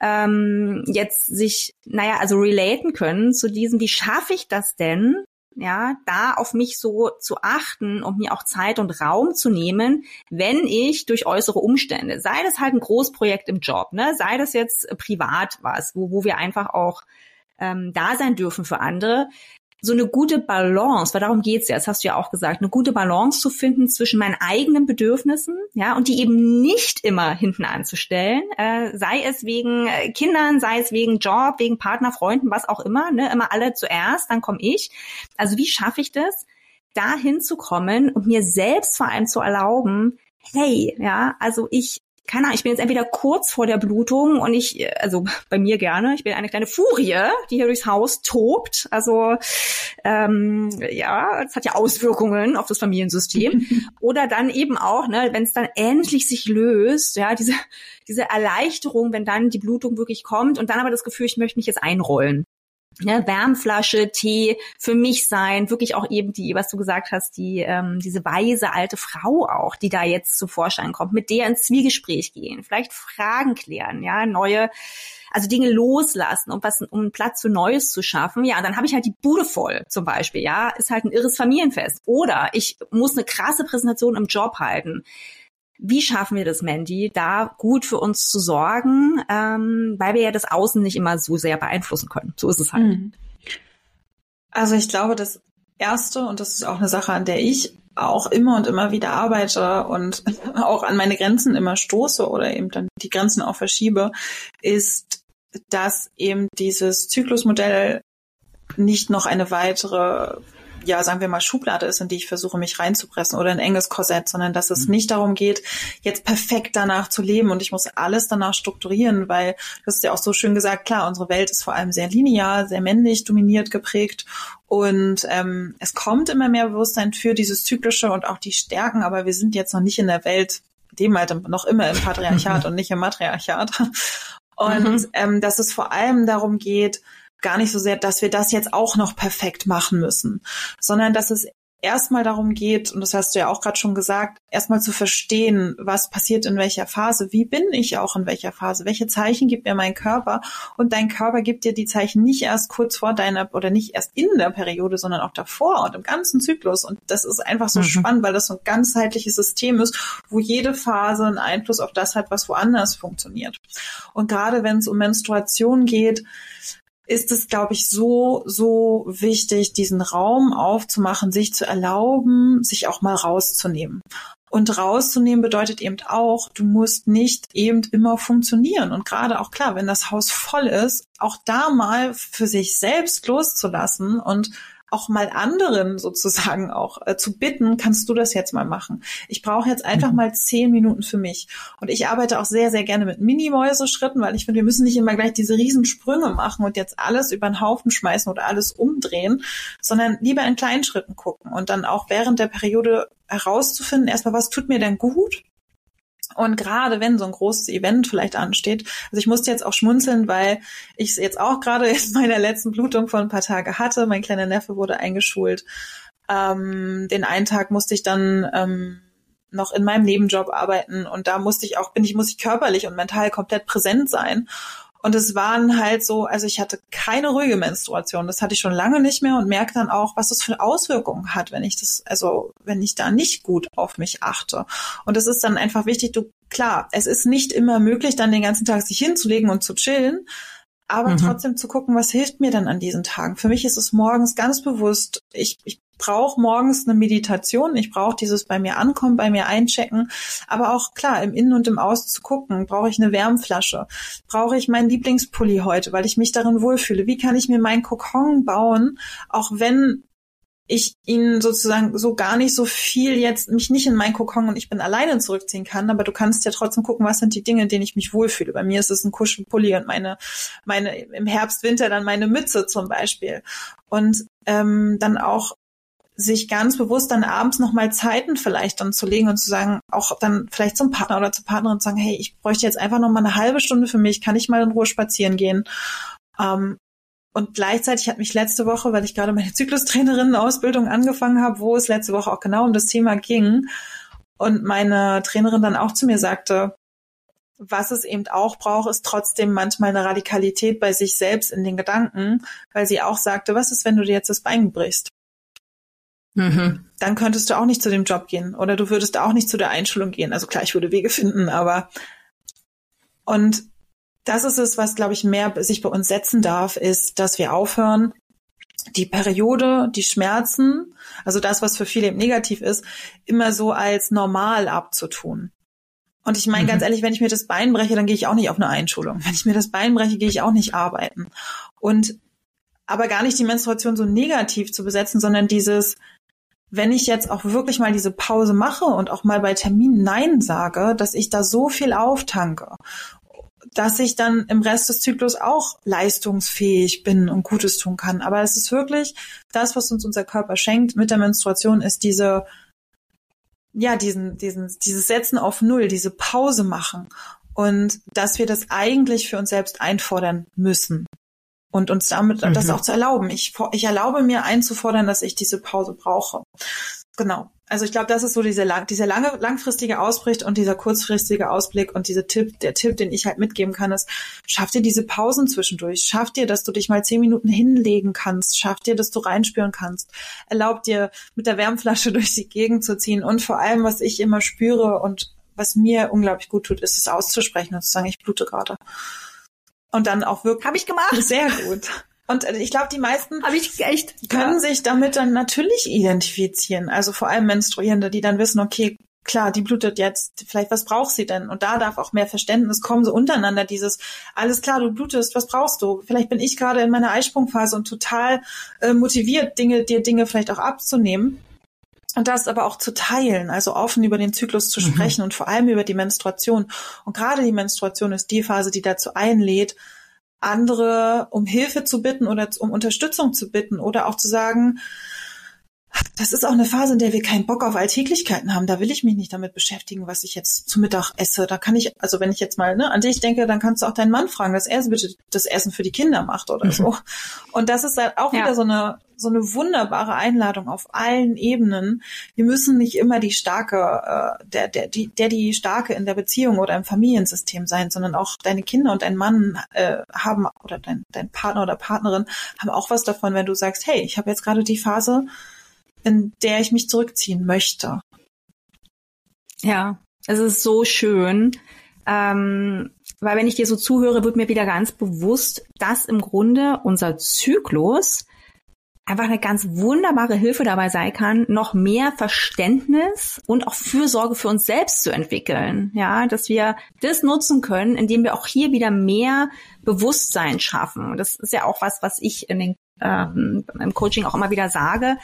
ähm, jetzt sich, naja, also relaten können zu diesem, wie schaffe ich das denn, ja, da auf mich so zu achten und mir auch Zeit und Raum zu nehmen, wenn ich durch äußere Umstände, sei das halt ein Großprojekt im Job, ne, sei das jetzt privat was, wo, wo wir einfach auch ähm, da sein dürfen für andere, so eine gute Balance, weil darum geht's ja, das hast du ja auch gesagt, eine gute Balance zu finden zwischen meinen eigenen Bedürfnissen, ja, und die eben nicht immer hinten anzustellen, äh, sei es wegen äh, Kindern, sei es wegen Job, wegen Partner, Freunden, was auch immer, ne, immer alle zuerst, dann komme ich. Also wie schaffe ich das, da hinzukommen und mir selbst vor allem zu erlauben, hey, ja, also ich keine Ahnung, ich bin jetzt entweder kurz vor der Blutung und ich, also bei mir gerne, ich bin eine kleine Furie, die hier durchs Haus tobt. Also ähm, ja, es hat ja Auswirkungen auf das Familiensystem. Oder dann eben auch, ne, wenn es dann endlich sich löst, ja, diese, diese Erleichterung, wenn dann die Blutung wirklich kommt und dann aber das Gefühl, ich möchte mich jetzt einrollen ne, Wärmflasche, Tee für mich sein, wirklich auch eben die, was du gesagt hast, die ähm, diese weise alte Frau auch, die da jetzt zum Vorschein kommt, mit der ins Zwiegespräch gehen, vielleicht Fragen klären, ja, neue, also Dinge loslassen, um was, um Platz für Neues zu schaffen. Ja, dann habe ich halt die Bude voll, zum Beispiel, ja, ist halt ein irres Familienfest. Oder ich muss eine krasse Präsentation im Job halten wie schaffen wir das, Mandy, da gut für uns zu sorgen, ähm, weil wir ja das Außen nicht immer so sehr beeinflussen können. So ist es halt. Mhm. Also ich glaube, das Erste, und das ist auch eine Sache, an der ich auch immer und immer wieder arbeite und auch an meine Grenzen immer stoße oder eben dann die Grenzen auch verschiebe, ist, dass eben dieses Zyklusmodell nicht noch eine weitere ja, sagen wir mal, Schublade ist, in die ich versuche, mich reinzupressen oder ein enges Korsett, sondern dass es mhm. nicht darum geht, jetzt perfekt danach zu leben und ich muss alles danach strukturieren, weil du hast ja auch so schön gesagt, klar, unsere Welt ist vor allem sehr linear, sehr männlich dominiert geprägt und ähm, es kommt immer mehr Bewusstsein für dieses Zyklische und auch die Stärken, aber wir sind jetzt noch nicht in der Welt, leben halt noch immer im Patriarchat und nicht im Matriarchat. Und mhm. ähm, dass es vor allem darum geht, gar nicht so sehr, dass wir das jetzt auch noch perfekt machen müssen, sondern dass es erstmal darum geht, und das hast du ja auch gerade schon gesagt, erstmal zu verstehen, was passiert in welcher Phase, wie bin ich auch in welcher Phase, welche Zeichen gibt mir mein Körper und dein Körper gibt dir die Zeichen nicht erst kurz vor deiner oder nicht erst in der Periode, sondern auch davor und im ganzen Zyklus und das ist einfach so mhm. spannend, weil das so ein ganzheitliches System ist, wo jede Phase einen Einfluss auf das hat, was woanders funktioniert. Und gerade wenn es um Menstruation geht, ist es, glaube ich, so, so wichtig, diesen Raum aufzumachen, sich zu erlauben, sich auch mal rauszunehmen. Und rauszunehmen bedeutet eben auch, du musst nicht eben immer funktionieren. Und gerade auch klar, wenn das Haus voll ist, auch da mal für sich selbst loszulassen und auch mal anderen sozusagen auch äh, zu bitten, kannst du das jetzt mal machen? Ich brauche jetzt einfach mhm. mal zehn Minuten für mich. Und ich arbeite auch sehr, sehr gerne mit Mini-Mäuse-Schritten, weil ich finde, wir müssen nicht immer gleich diese Riesensprünge machen und jetzt alles über den Haufen schmeißen oder alles umdrehen, sondern lieber in kleinen Schritten gucken und dann auch während der Periode herauszufinden, erstmal, was tut mir denn gut? Und gerade wenn so ein großes Event vielleicht ansteht, also ich musste jetzt auch schmunzeln, weil ich es jetzt auch gerade in meiner letzten Blutung vor ein paar Tage hatte. Mein kleiner Neffe wurde eingeschult. Ähm, den einen Tag musste ich dann ähm, noch in meinem Nebenjob arbeiten und da musste ich auch, bin ich, muss ich körperlich und mental komplett präsent sein. Und es waren halt so, also ich hatte keine ruhige Menstruation. Das hatte ich schon lange nicht mehr und merke dann auch, was das für Auswirkungen hat, wenn ich das, also wenn ich da nicht gut auf mich achte. Und es ist dann einfach wichtig, du, klar, es ist nicht immer möglich, dann den ganzen Tag sich hinzulegen und zu chillen aber mhm. trotzdem zu gucken, was hilft mir dann an diesen Tagen. Für mich ist es morgens ganz bewusst, ich, ich brauche morgens eine Meditation, ich brauche dieses bei mir ankommen, bei mir einchecken, aber auch klar, im Innen und im Außen zu gucken, brauche ich eine Wärmflasche, brauche ich meinen Lieblingspulli heute, weil ich mich darin wohlfühle, wie kann ich mir meinen Kokon bauen, auch wenn ich ihn sozusagen so gar nicht so viel jetzt mich nicht in mein Kokon und ich bin alleine zurückziehen kann, aber du kannst ja trotzdem gucken, was sind die Dinge, in denen ich mich wohlfühle. Bei mir ist es ein Kuschelpulli und meine, meine im Herbst, Winter dann meine Mütze zum Beispiel. Und ähm, dann auch sich ganz bewusst dann abends nochmal Zeiten vielleicht dann zu legen und zu sagen, auch dann vielleicht zum Partner oder zur Partnerin zu sagen, hey, ich bräuchte jetzt einfach nochmal eine halbe Stunde für mich, kann ich mal in Ruhe spazieren gehen. Ähm, und gleichzeitig hat mich letzte Woche, weil ich gerade meine Zyklustrainerinnen-Ausbildung angefangen habe, wo es letzte Woche auch genau um das Thema ging, und meine Trainerin dann auch zu mir sagte, was es eben auch braucht, ist trotzdem manchmal eine Radikalität bei sich selbst in den Gedanken, weil sie auch sagte, was ist, wenn du dir jetzt das Bein brichst? Mhm. Dann könntest du auch nicht zu dem Job gehen oder du würdest auch nicht zu der Einschulung gehen. Also klar, ich würde Wege finden, aber und das ist es, was, glaube ich, mehr sich bei uns setzen darf, ist, dass wir aufhören, die Periode, die Schmerzen, also das, was für viele eben negativ ist, immer so als normal abzutun. Und ich meine mhm. ganz ehrlich, wenn ich mir das Bein breche, dann gehe ich auch nicht auf eine Einschulung. Wenn ich mir das Bein breche, gehe ich auch nicht arbeiten. Und aber gar nicht die Menstruation so negativ zu besetzen, sondern dieses, wenn ich jetzt auch wirklich mal diese Pause mache und auch mal bei Terminen Nein sage, dass ich da so viel auftanke, dass ich dann im Rest des Zyklus auch leistungsfähig bin und Gutes tun kann. Aber es ist wirklich das, was uns unser Körper schenkt mit der Menstruation, ist diese, ja, diesen, diesen, dieses Setzen auf Null, diese Pause machen und dass wir das eigentlich für uns selbst einfordern müssen und uns damit mhm. das auch zu erlauben. Ich, ich erlaube mir einzufordern, dass ich diese Pause brauche. Genau. Also ich glaube, das ist so diese, dieser lange, langfristige Ausbricht und dieser kurzfristige Ausblick und diese Tipp, der Tipp, den ich halt mitgeben kann, ist, schaff dir diese Pausen zwischendurch. Schaff dir, dass du dich mal zehn Minuten hinlegen kannst. Schaff dir, dass du reinspüren kannst. Erlaub dir, mit der Wärmflasche durch die Gegend zu ziehen. Und vor allem, was ich immer spüre und was mir unglaublich gut tut, ist es auszusprechen und zu sagen, ich blute gerade. Und dann auch wirklich. Habe ich gemacht. Sehr gut. Und äh, ich glaube, die meisten Hab ich echt, können ja. sich damit dann natürlich identifizieren. Also vor allem Menstruierende, die dann wissen, okay, klar, die blutet jetzt, vielleicht was braucht sie denn? Und da darf auch mehr Verständnis kommen, so untereinander dieses, alles klar, du blutest, was brauchst du? Vielleicht bin ich gerade in meiner Eisprungphase und total äh, motiviert, Dinge, dir Dinge vielleicht auch abzunehmen. Und das aber auch zu teilen, also offen über den Zyklus zu mhm. sprechen mhm. und vor allem über die Menstruation. Und gerade die Menstruation ist die Phase, die dazu einlädt, andere um Hilfe zu bitten oder um Unterstützung zu bitten oder auch zu sagen, das ist auch eine Phase, in der wir keinen Bock auf Alltäglichkeiten haben. Da will ich mich nicht damit beschäftigen, was ich jetzt zu Mittag esse. Da kann ich, also wenn ich jetzt mal ne, an dich denke, dann kannst du auch deinen Mann fragen, dass er bitte das Essen für die Kinder macht oder so. Mhm. Und das ist halt auch ja. wieder so eine so eine wunderbare Einladung auf allen Ebenen. Wir müssen nicht immer die starke, äh, der, der, die, der die starke in der Beziehung oder im Familiensystem sein, sondern auch deine Kinder und dein Mann äh, haben oder dein, dein Partner oder Partnerin haben auch was davon, wenn du sagst, hey, ich habe jetzt gerade die Phase, in der ich mich zurückziehen möchte. Ja, es ist so schön. Ähm, weil wenn ich dir so zuhöre, wird mir wieder ganz bewusst, dass im Grunde unser Zyklus einfach eine ganz wunderbare Hilfe dabei sein kann, noch mehr Verständnis und auch Fürsorge für uns selbst zu entwickeln. Ja, dass wir das nutzen können, indem wir auch hier wieder mehr Bewusstsein schaffen. Das ist ja auch was, was ich in den, ähm, im Coaching auch immer wieder sage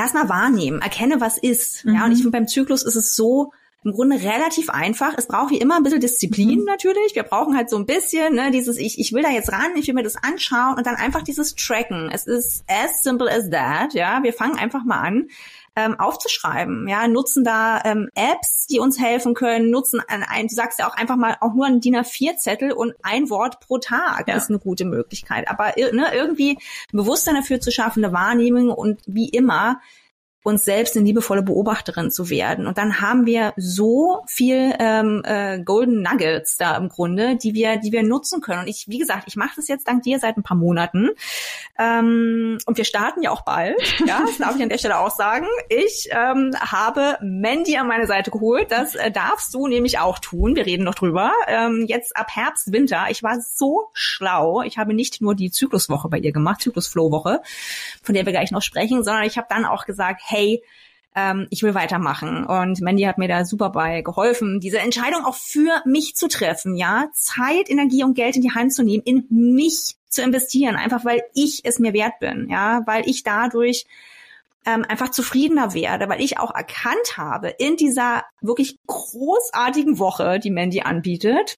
erstmal wahrnehmen, erkenne, was ist. Mhm. Ja, und ich mhm. finde, beim Zyklus ist es so, im Grunde relativ einfach. Es braucht wie immer ein bisschen Disziplin mhm. natürlich. Wir brauchen halt so ein bisschen, ne, dieses, ich, ich will da jetzt ran, ich will mir das anschauen und dann einfach dieses Tracken. Es ist as simple as that, ja. Wir fangen einfach mal an ähm, aufzuschreiben. Ja, nutzen da ähm, Apps, die uns helfen können, nutzen ein, ein, du sagst ja auch einfach mal auch nur ein DIN A4-Zettel und ein Wort pro Tag ja. ist eine gute Möglichkeit. Aber ne, irgendwie Bewusstsein dafür zu schaffen, eine Wahrnehmung und wie immer uns selbst eine liebevolle Beobachterin zu werden. Und dann haben wir so viel ähm, äh, Golden Nuggets da im Grunde, die wir, die wir nutzen können. Und ich, wie gesagt, ich mache das jetzt dank dir seit ein paar Monaten. Ähm, und wir starten ja auch bald. Ja, das darf ich an der Stelle auch sagen. Ich ähm, habe Mandy an meine Seite geholt. Das äh, darfst du nämlich auch tun. Wir reden noch drüber. Ähm, jetzt ab Herbst, Winter. Ich war so schlau. Ich habe nicht nur die Zykluswoche bei ihr gemacht, Zyklusflow-Woche, von der wir gleich noch sprechen, sondern ich habe dann auch gesagt, hey, ähm, ich will weitermachen. Und Mandy hat mir da super bei geholfen, diese Entscheidung auch für mich zu treffen, ja, Zeit, Energie und Geld in die Hand zu nehmen, in mich zu investieren, einfach weil ich es mir wert bin, ja, weil ich dadurch ähm, einfach zufriedener werde, weil ich auch erkannt habe in dieser wirklich großartigen Woche, die Mandy anbietet,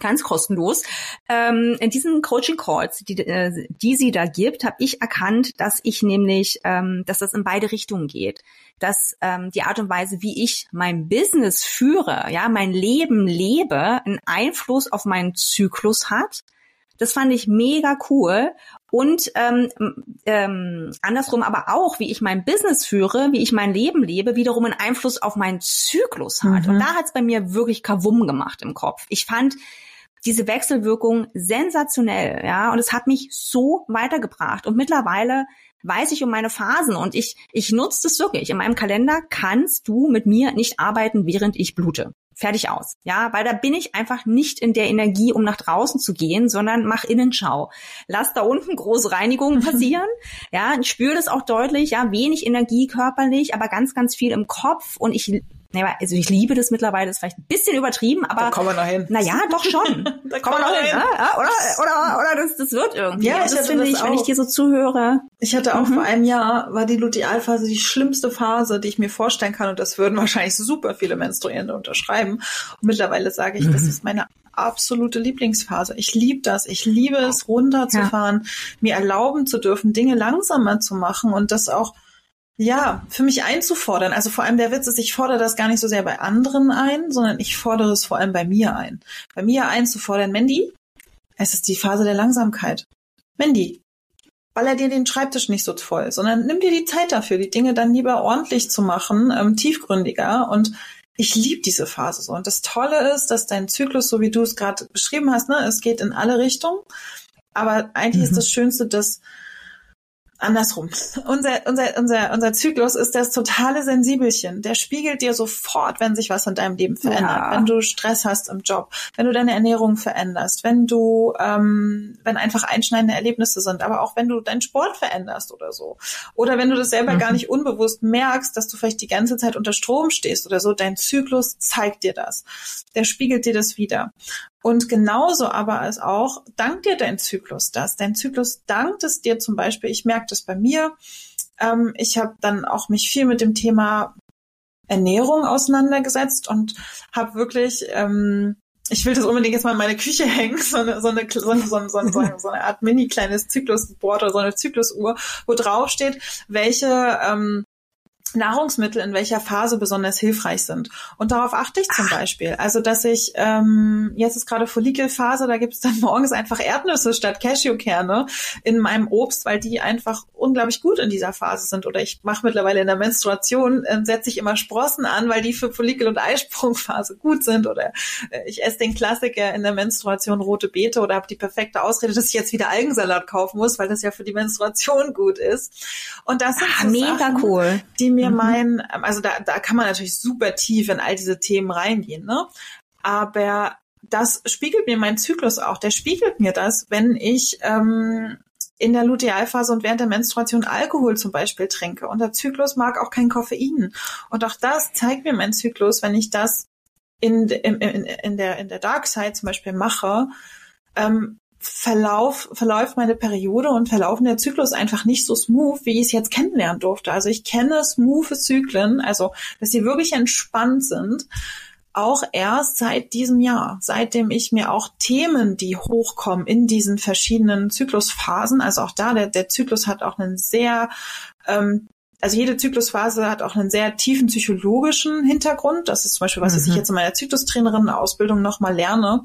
ganz kostenlos. Ähm, in diesen Coaching Calls, die, äh, die sie da gibt, habe ich erkannt, dass ich nämlich, ähm, dass das in beide Richtungen geht. Dass ähm, die Art und Weise, wie ich mein Business führe, ja, mein Leben lebe, einen Einfluss auf meinen Zyklus hat. Das fand ich mega cool. Und ähm, ähm, andersrum aber auch, wie ich mein Business führe, wie ich mein Leben lebe, wiederum einen Einfluss auf meinen Zyklus hat. Mhm. Und da hat's bei mir wirklich Kavum gemacht im Kopf. Ich fand diese Wechselwirkung sensationell, ja, und es hat mich so weitergebracht. Und mittlerweile weiß ich um meine Phasen und ich, ich nutze das wirklich. In meinem Kalender kannst du mit mir nicht arbeiten, während ich blute fertig aus. Ja, weil da bin ich einfach nicht in der Energie, um nach draußen zu gehen, sondern mach Innenschau. Lass da unten große Reinigungen passieren. ja, ich spüre das auch deutlich. Ja, wenig Energie körperlich, aber ganz, ganz viel im Kopf und ich Nee, also ich liebe das mittlerweile, ist vielleicht ein bisschen übertrieben, aber. Da kommen wir noch hin. Naja, doch schon. da kommen wir noch hin. Ja, oder, oder, oder das, das wird irgendwie. Ja, ich das finde ich, auch. wenn ich dir so zuhöre. Ich hatte auch mhm. vor einem Jahr, war die Lutealphase die schlimmste Phase, die ich mir vorstellen kann. Und das würden wahrscheinlich super viele Menstruierende unterschreiben. Und mittlerweile sage ich, mhm. das ist meine absolute Lieblingsphase. Ich liebe das. Ich liebe es, runterzufahren, ja. mir erlauben zu dürfen, Dinge langsamer zu machen und das auch ja, für mich einzufordern. Also vor allem der Witz ist, ich fordere das gar nicht so sehr bei anderen ein, sondern ich fordere es vor allem bei mir ein. Bei mir einzufordern, Mandy, es ist die Phase der Langsamkeit. Mandy, baller dir den Schreibtisch nicht so voll, sondern nimm dir die Zeit dafür, die Dinge dann lieber ordentlich zu machen, ähm, tiefgründiger und ich liebe diese Phase so. Und das Tolle ist, dass dein Zyklus, so wie du es gerade beschrieben hast, ne, es geht in alle Richtungen. Aber eigentlich mhm. ist das Schönste, dass andersrum. Unser, unser, unser, unser Zyklus ist das totale Sensibelchen. Der spiegelt dir sofort, wenn sich was in deinem Leben verändert. Ja. Wenn du Stress hast im Job, wenn du deine Ernährung veränderst, wenn du, ähm, wenn einfach einschneidende Erlebnisse sind, aber auch wenn du deinen Sport veränderst oder so. Oder wenn du das selber mhm. gar nicht unbewusst merkst, dass du vielleicht die ganze Zeit unter Strom stehst oder so. Dein Zyklus zeigt dir das. Der spiegelt dir das wieder. Und genauso aber als auch, dankt dir dein Zyklus das. Dein Zyklus dankt es dir zum Beispiel, ich merke das bei mir, ähm, ich habe dann auch mich viel mit dem Thema Ernährung auseinandergesetzt und habe wirklich ähm, ich will das unbedingt jetzt mal in meine Küche hängen, so eine, so eine, so eine, so eine, so eine, so eine Art mini kleines Zyklusboard oder so eine Zyklusuhr, wo drauf steht, welche ähm, Nahrungsmittel in welcher Phase besonders hilfreich sind. Und darauf achte ich zum Ach. Beispiel. Also, dass ich, ähm, jetzt ist gerade Follikelphase, da gibt es dann morgens einfach Erdnüsse statt Cashewkerne in meinem Obst, weil die einfach unglaublich gut in dieser Phase sind. Oder ich mache mittlerweile in der Menstruation, äh, setze ich immer Sprossen an, weil die für Follikel- und Eisprungphase gut sind. Oder äh, ich esse den Klassiker in der Menstruation rote Beete oder habe die perfekte Ausrede, dass ich jetzt wieder Algensalat kaufen muss, weil das ja für die Menstruation gut ist. Und das sind ah, so mega Sachen, cool. die mir mhm. mein, also da, da kann man natürlich super tief in all diese Themen reingehen, ne? Aber das spiegelt mir mein Zyklus auch. Der spiegelt mir das, wenn ich ähm, in der Lutealphase und während der Menstruation Alkohol zum Beispiel trinke. Und der Zyklus mag auch kein Koffein. Und auch das zeigt mir mein Zyklus, wenn ich das in, in, in, in der, in der Dark Side zum Beispiel mache, ähm, Verlauf, verläuft meine Periode und verlaufen der Zyklus einfach nicht so smooth, wie ich es jetzt kennenlernen durfte. Also ich kenne smooth Zyklen, also dass sie wirklich entspannt sind, auch erst seit diesem Jahr, seitdem ich mir auch Themen, die hochkommen in diesen verschiedenen Zyklusphasen, also auch da, der, der Zyklus hat auch einen sehr ähm, also jede Zyklusphase hat auch einen sehr tiefen psychologischen Hintergrund. Das ist zum Beispiel was, mhm. ich jetzt in meiner Zyklustrainerin-Ausbildung nochmal lerne.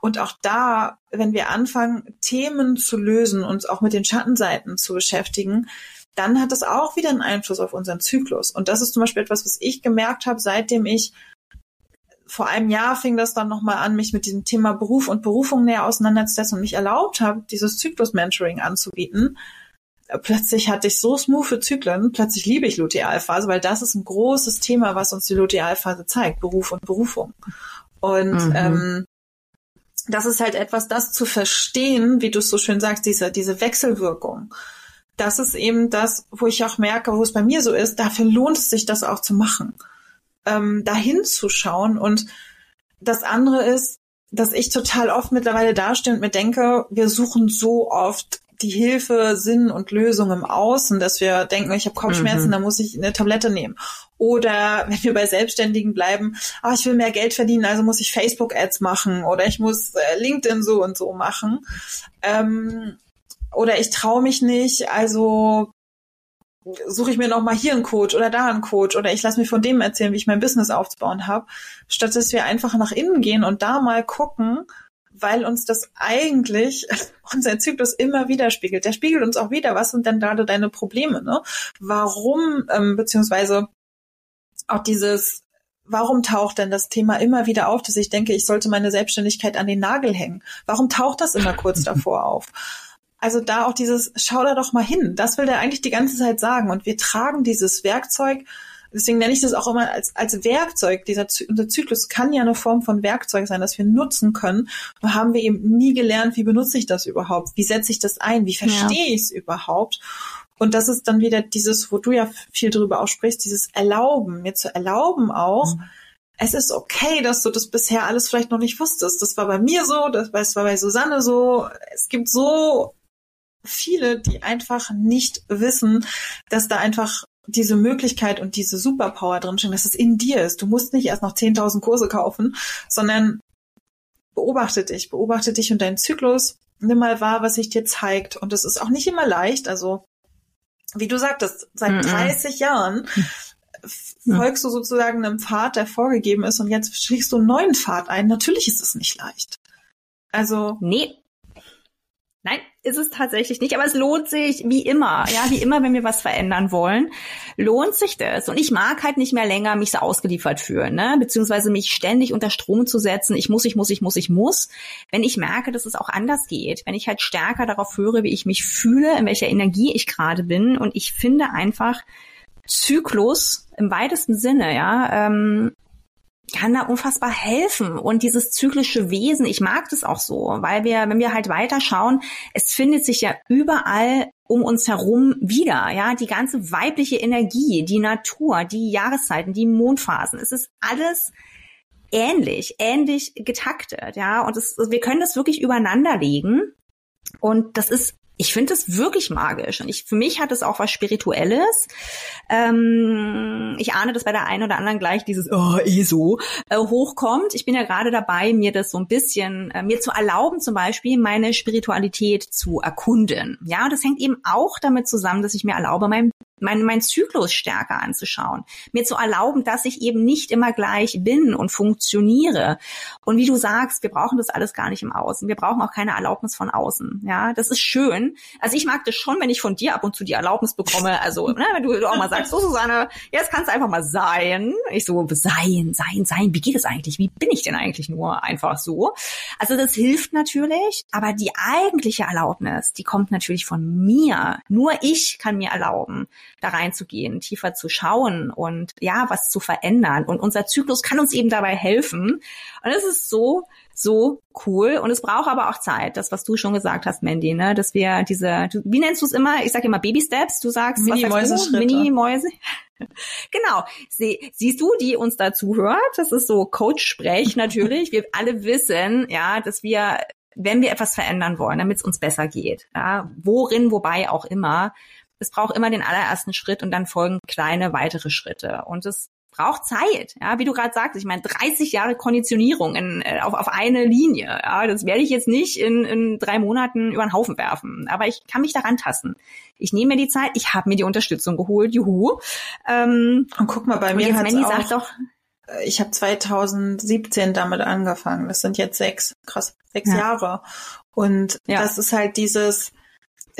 Und auch da, wenn wir anfangen, Themen zu lösen, uns auch mit den Schattenseiten zu beschäftigen, dann hat das auch wieder einen Einfluss auf unseren Zyklus. Und das ist zum Beispiel etwas, was ich gemerkt habe, seitdem ich vor einem Jahr fing das dann nochmal an, mich mit diesem Thema Beruf und Berufung näher auseinanderzusetzen und mich erlaubt habe, dieses Zyklus-Mentoring anzubieten. Plötzlich hatte ich so smooth Zyklen, plötzlich liebe ich Lutealphase, weil das ist ein großes Thema, was uns die Lutealphase zeigt, Beruf und Berufung. Und mhm. ähm, das ist halt etwas, das zu verstehen, wie du es so schön sagst, diese, diese Wechselwirkung. Das ist eben das, wo ich auch merke, wo es bei mir so ist, dafür lohnt es sich, das auch zu machen. Ähm, dahin zu schauen. Und das andere ist, dass ich total oft mittlerweile dastehe und mir denke, wir suchen so oft die Hilfe, Sinn und Lösung im Außen, dass wir denken, ich habe Kopfschmerzen, mhm. da muss ich eine Tablette nehmen. Oder wenn wir bei Selbstständigen bleiben, ah, ich will mehr Geld verdienen, also muss ich Facebook-Ads machen oder ich muss äh, LinkedIn so und so machen. Ähm, oder ich traue mich nicht, also suche ich mir noch mal hier einen Coach oder da einen Coach oder ich lasse mir von dem erzählen, wie ich mein Business aufzubauen habe, statt dass wir einfach nach innen gehen und da mal gucken, weil uns das eigentlich unser Zyklus immer widerspiegelt. Der spiegelt uns auch wieder, was sind denn da deine Probleme, ne? Warum, ähm, beziehungsweise auch dieses, warum taucht denn das Thema immer wieder auf, dass ich denke, ich sollte meine Selbstständigkeit an den Nagel hängen? Warum taucht das immer kurz davor auf? Also da auch dieses, schau da doch mal hin. Das will der eigentlich die ganze Zeit sagen. Und wir tragen dieses Werkzeug Deswegen nenne ich das auch immer als, als Werkzeug. Dieser unser Zyklus kann ja eine Form von Werkzeug sein, das wir nutzen können. Da haben wir eben nie gelernt, wie benutze ich das überhaupt? Wie setze ich das ein? Wie verstehe ja. ich es überhaupt? Und das ist dann wieder dieses, wo du ja viel drüber auch sprichst, dieses Erlauben, mir zu erlauben auch, mhm. es ist okay, dass du das bisher alles vielleicht noch nicht wusstest. Das war bei mir so, das war bei Susanne so. Es gibt so viele, die einfach nicht wissen, dass da einfach diese Möglichkeit und diese Superpower drinstehen, dass es in dir ist. Du musst nicht erst noch 10.000 Kurse kaufen, sondern beobachte dich, beobachte dich und deinen Zyklus. Nimm mal wahr, was sich dir zeigt. Und es ist auch nicht immer leicht. Also, wie du sagtest, seit mm 30 Jahren folgst du sozusagen einem Pfad, der vorgegeben ist und jetzt schlägst du einen neuen Pfad ein. Natürlich ist es nicht leicht. Also. Nee, Nein, ist es tatsächlich nicht, aber es lohnt sich wie immer, ja, wie immer, wenn wir was verändern wollen, lohnt sich das. Und ich mag halt nicht mehr länger mich so ausgeliefert fühlen, ne, beziehungsweise mich ständig unter Strom zu setzen. Ich muss, ich muss, ich muss, ich muss. Wenn ich merke, dass es auch anders geht, wenn ich halt stärker darauf höre, wie ich mich fühle, in welcher Energie ich gerade bin, und ich finde einfach Zyklus im weitesten Sinne, ja, ähm, kann da unfassbar helfen. Und dieses zyklische Wesen, ich mag das auch so, weil wir, wenn wir halt weiter schauen, es findet sich ja überall um uns herum wieder, ja, die ganze weibliche Energie, die Natur, die Jahreszeiten, die Mondphasen, es ist alles ähnlich, ähnlich getaktet, ja, und es, wir können das wirklich übereinander legen. Und das ist ich finde es wirklich magisch. Und ich, für mich hat es auch was Spirituelles. Ähm, ich ahne, dass bei der einen oder anderen gleich dieses oh, eh so äh, hochkommt. Ich bin ja gerade dabei, mir das so ein bisschen, äh, mir zu erlauben, zum Beispiel meine Spiritualität zu erkunden. Ja, das hängt eben auch damit zusammen, dass ich mir erlaube, mein mein, mein Zyklus stärker anzuschauen, mir zu erlauben, dass ich eben nicht immer gleich bin und funktioniere. Und wie du sagst, wir brauchen das alles gar nicht im Außen. Wir brauchen auch keine Erlaubnis von außen. Ja, das ist schön. Also ich mag das schon, wenn ich von dir ab und zu die Erlaubnis bekomme. Also, ne, wenn du, auch mal sagst, so Susanne, jetzt kannst du einfach mal sein. Ich so, sein, sein, sein. Wie geht es eigentlich? Wie bin ich denn eigentlich nur einfach so? Also das hilft natürlich, aber die eigentliche Erlaubnis, die kommt natürlich von mir. Nur ich kann mir erlauben, da reinzugehen, tiefer zu schauen und ja, was zu verändern. Und unser Zyklus kann uns eben dabei helfen. Und es ist so, so cool. Und es braucht aber auch Zeit, das, was du schon gesagt hast, Mandy, ne? dass wir diese, du, wie nennst du es immer? Ich sage immer Baby Steps. Du sagst, Mini-Mäuse. Mini-Mäuse. Genau. Sie, siehst du, die uns dazu hört? Das ist so Coach-Sprech natürlich. Wir alle wissen, ja, dass wir wenn wir etwas verändern wollen, damit es uns besser geht, ja, worin, wobei auch immer, es braucht immer den allerersten Schritt und dann folgen kleine weitere Schritte. Und es braucht Zeit, ja, wie du gerade sagst. Ich meine, 30 Jahre Konditionierung in, äh, auf, auf eine Linie. Ja, das werde ich jetzt nicht in, in drei Monaten über den Haufen werfen. Aber ich kann mich daran tasten. Ich nehme mir die Zeit, ich habe mir die Unterstützung geholt, juhu. Ähm, und guck mal, bei mir hat auch, doch, äh, ich habe 2017 damit angefangen. Das sind jetzt sechs, krass, sechs ja. Jahre. Und ja. das ist halt dieses,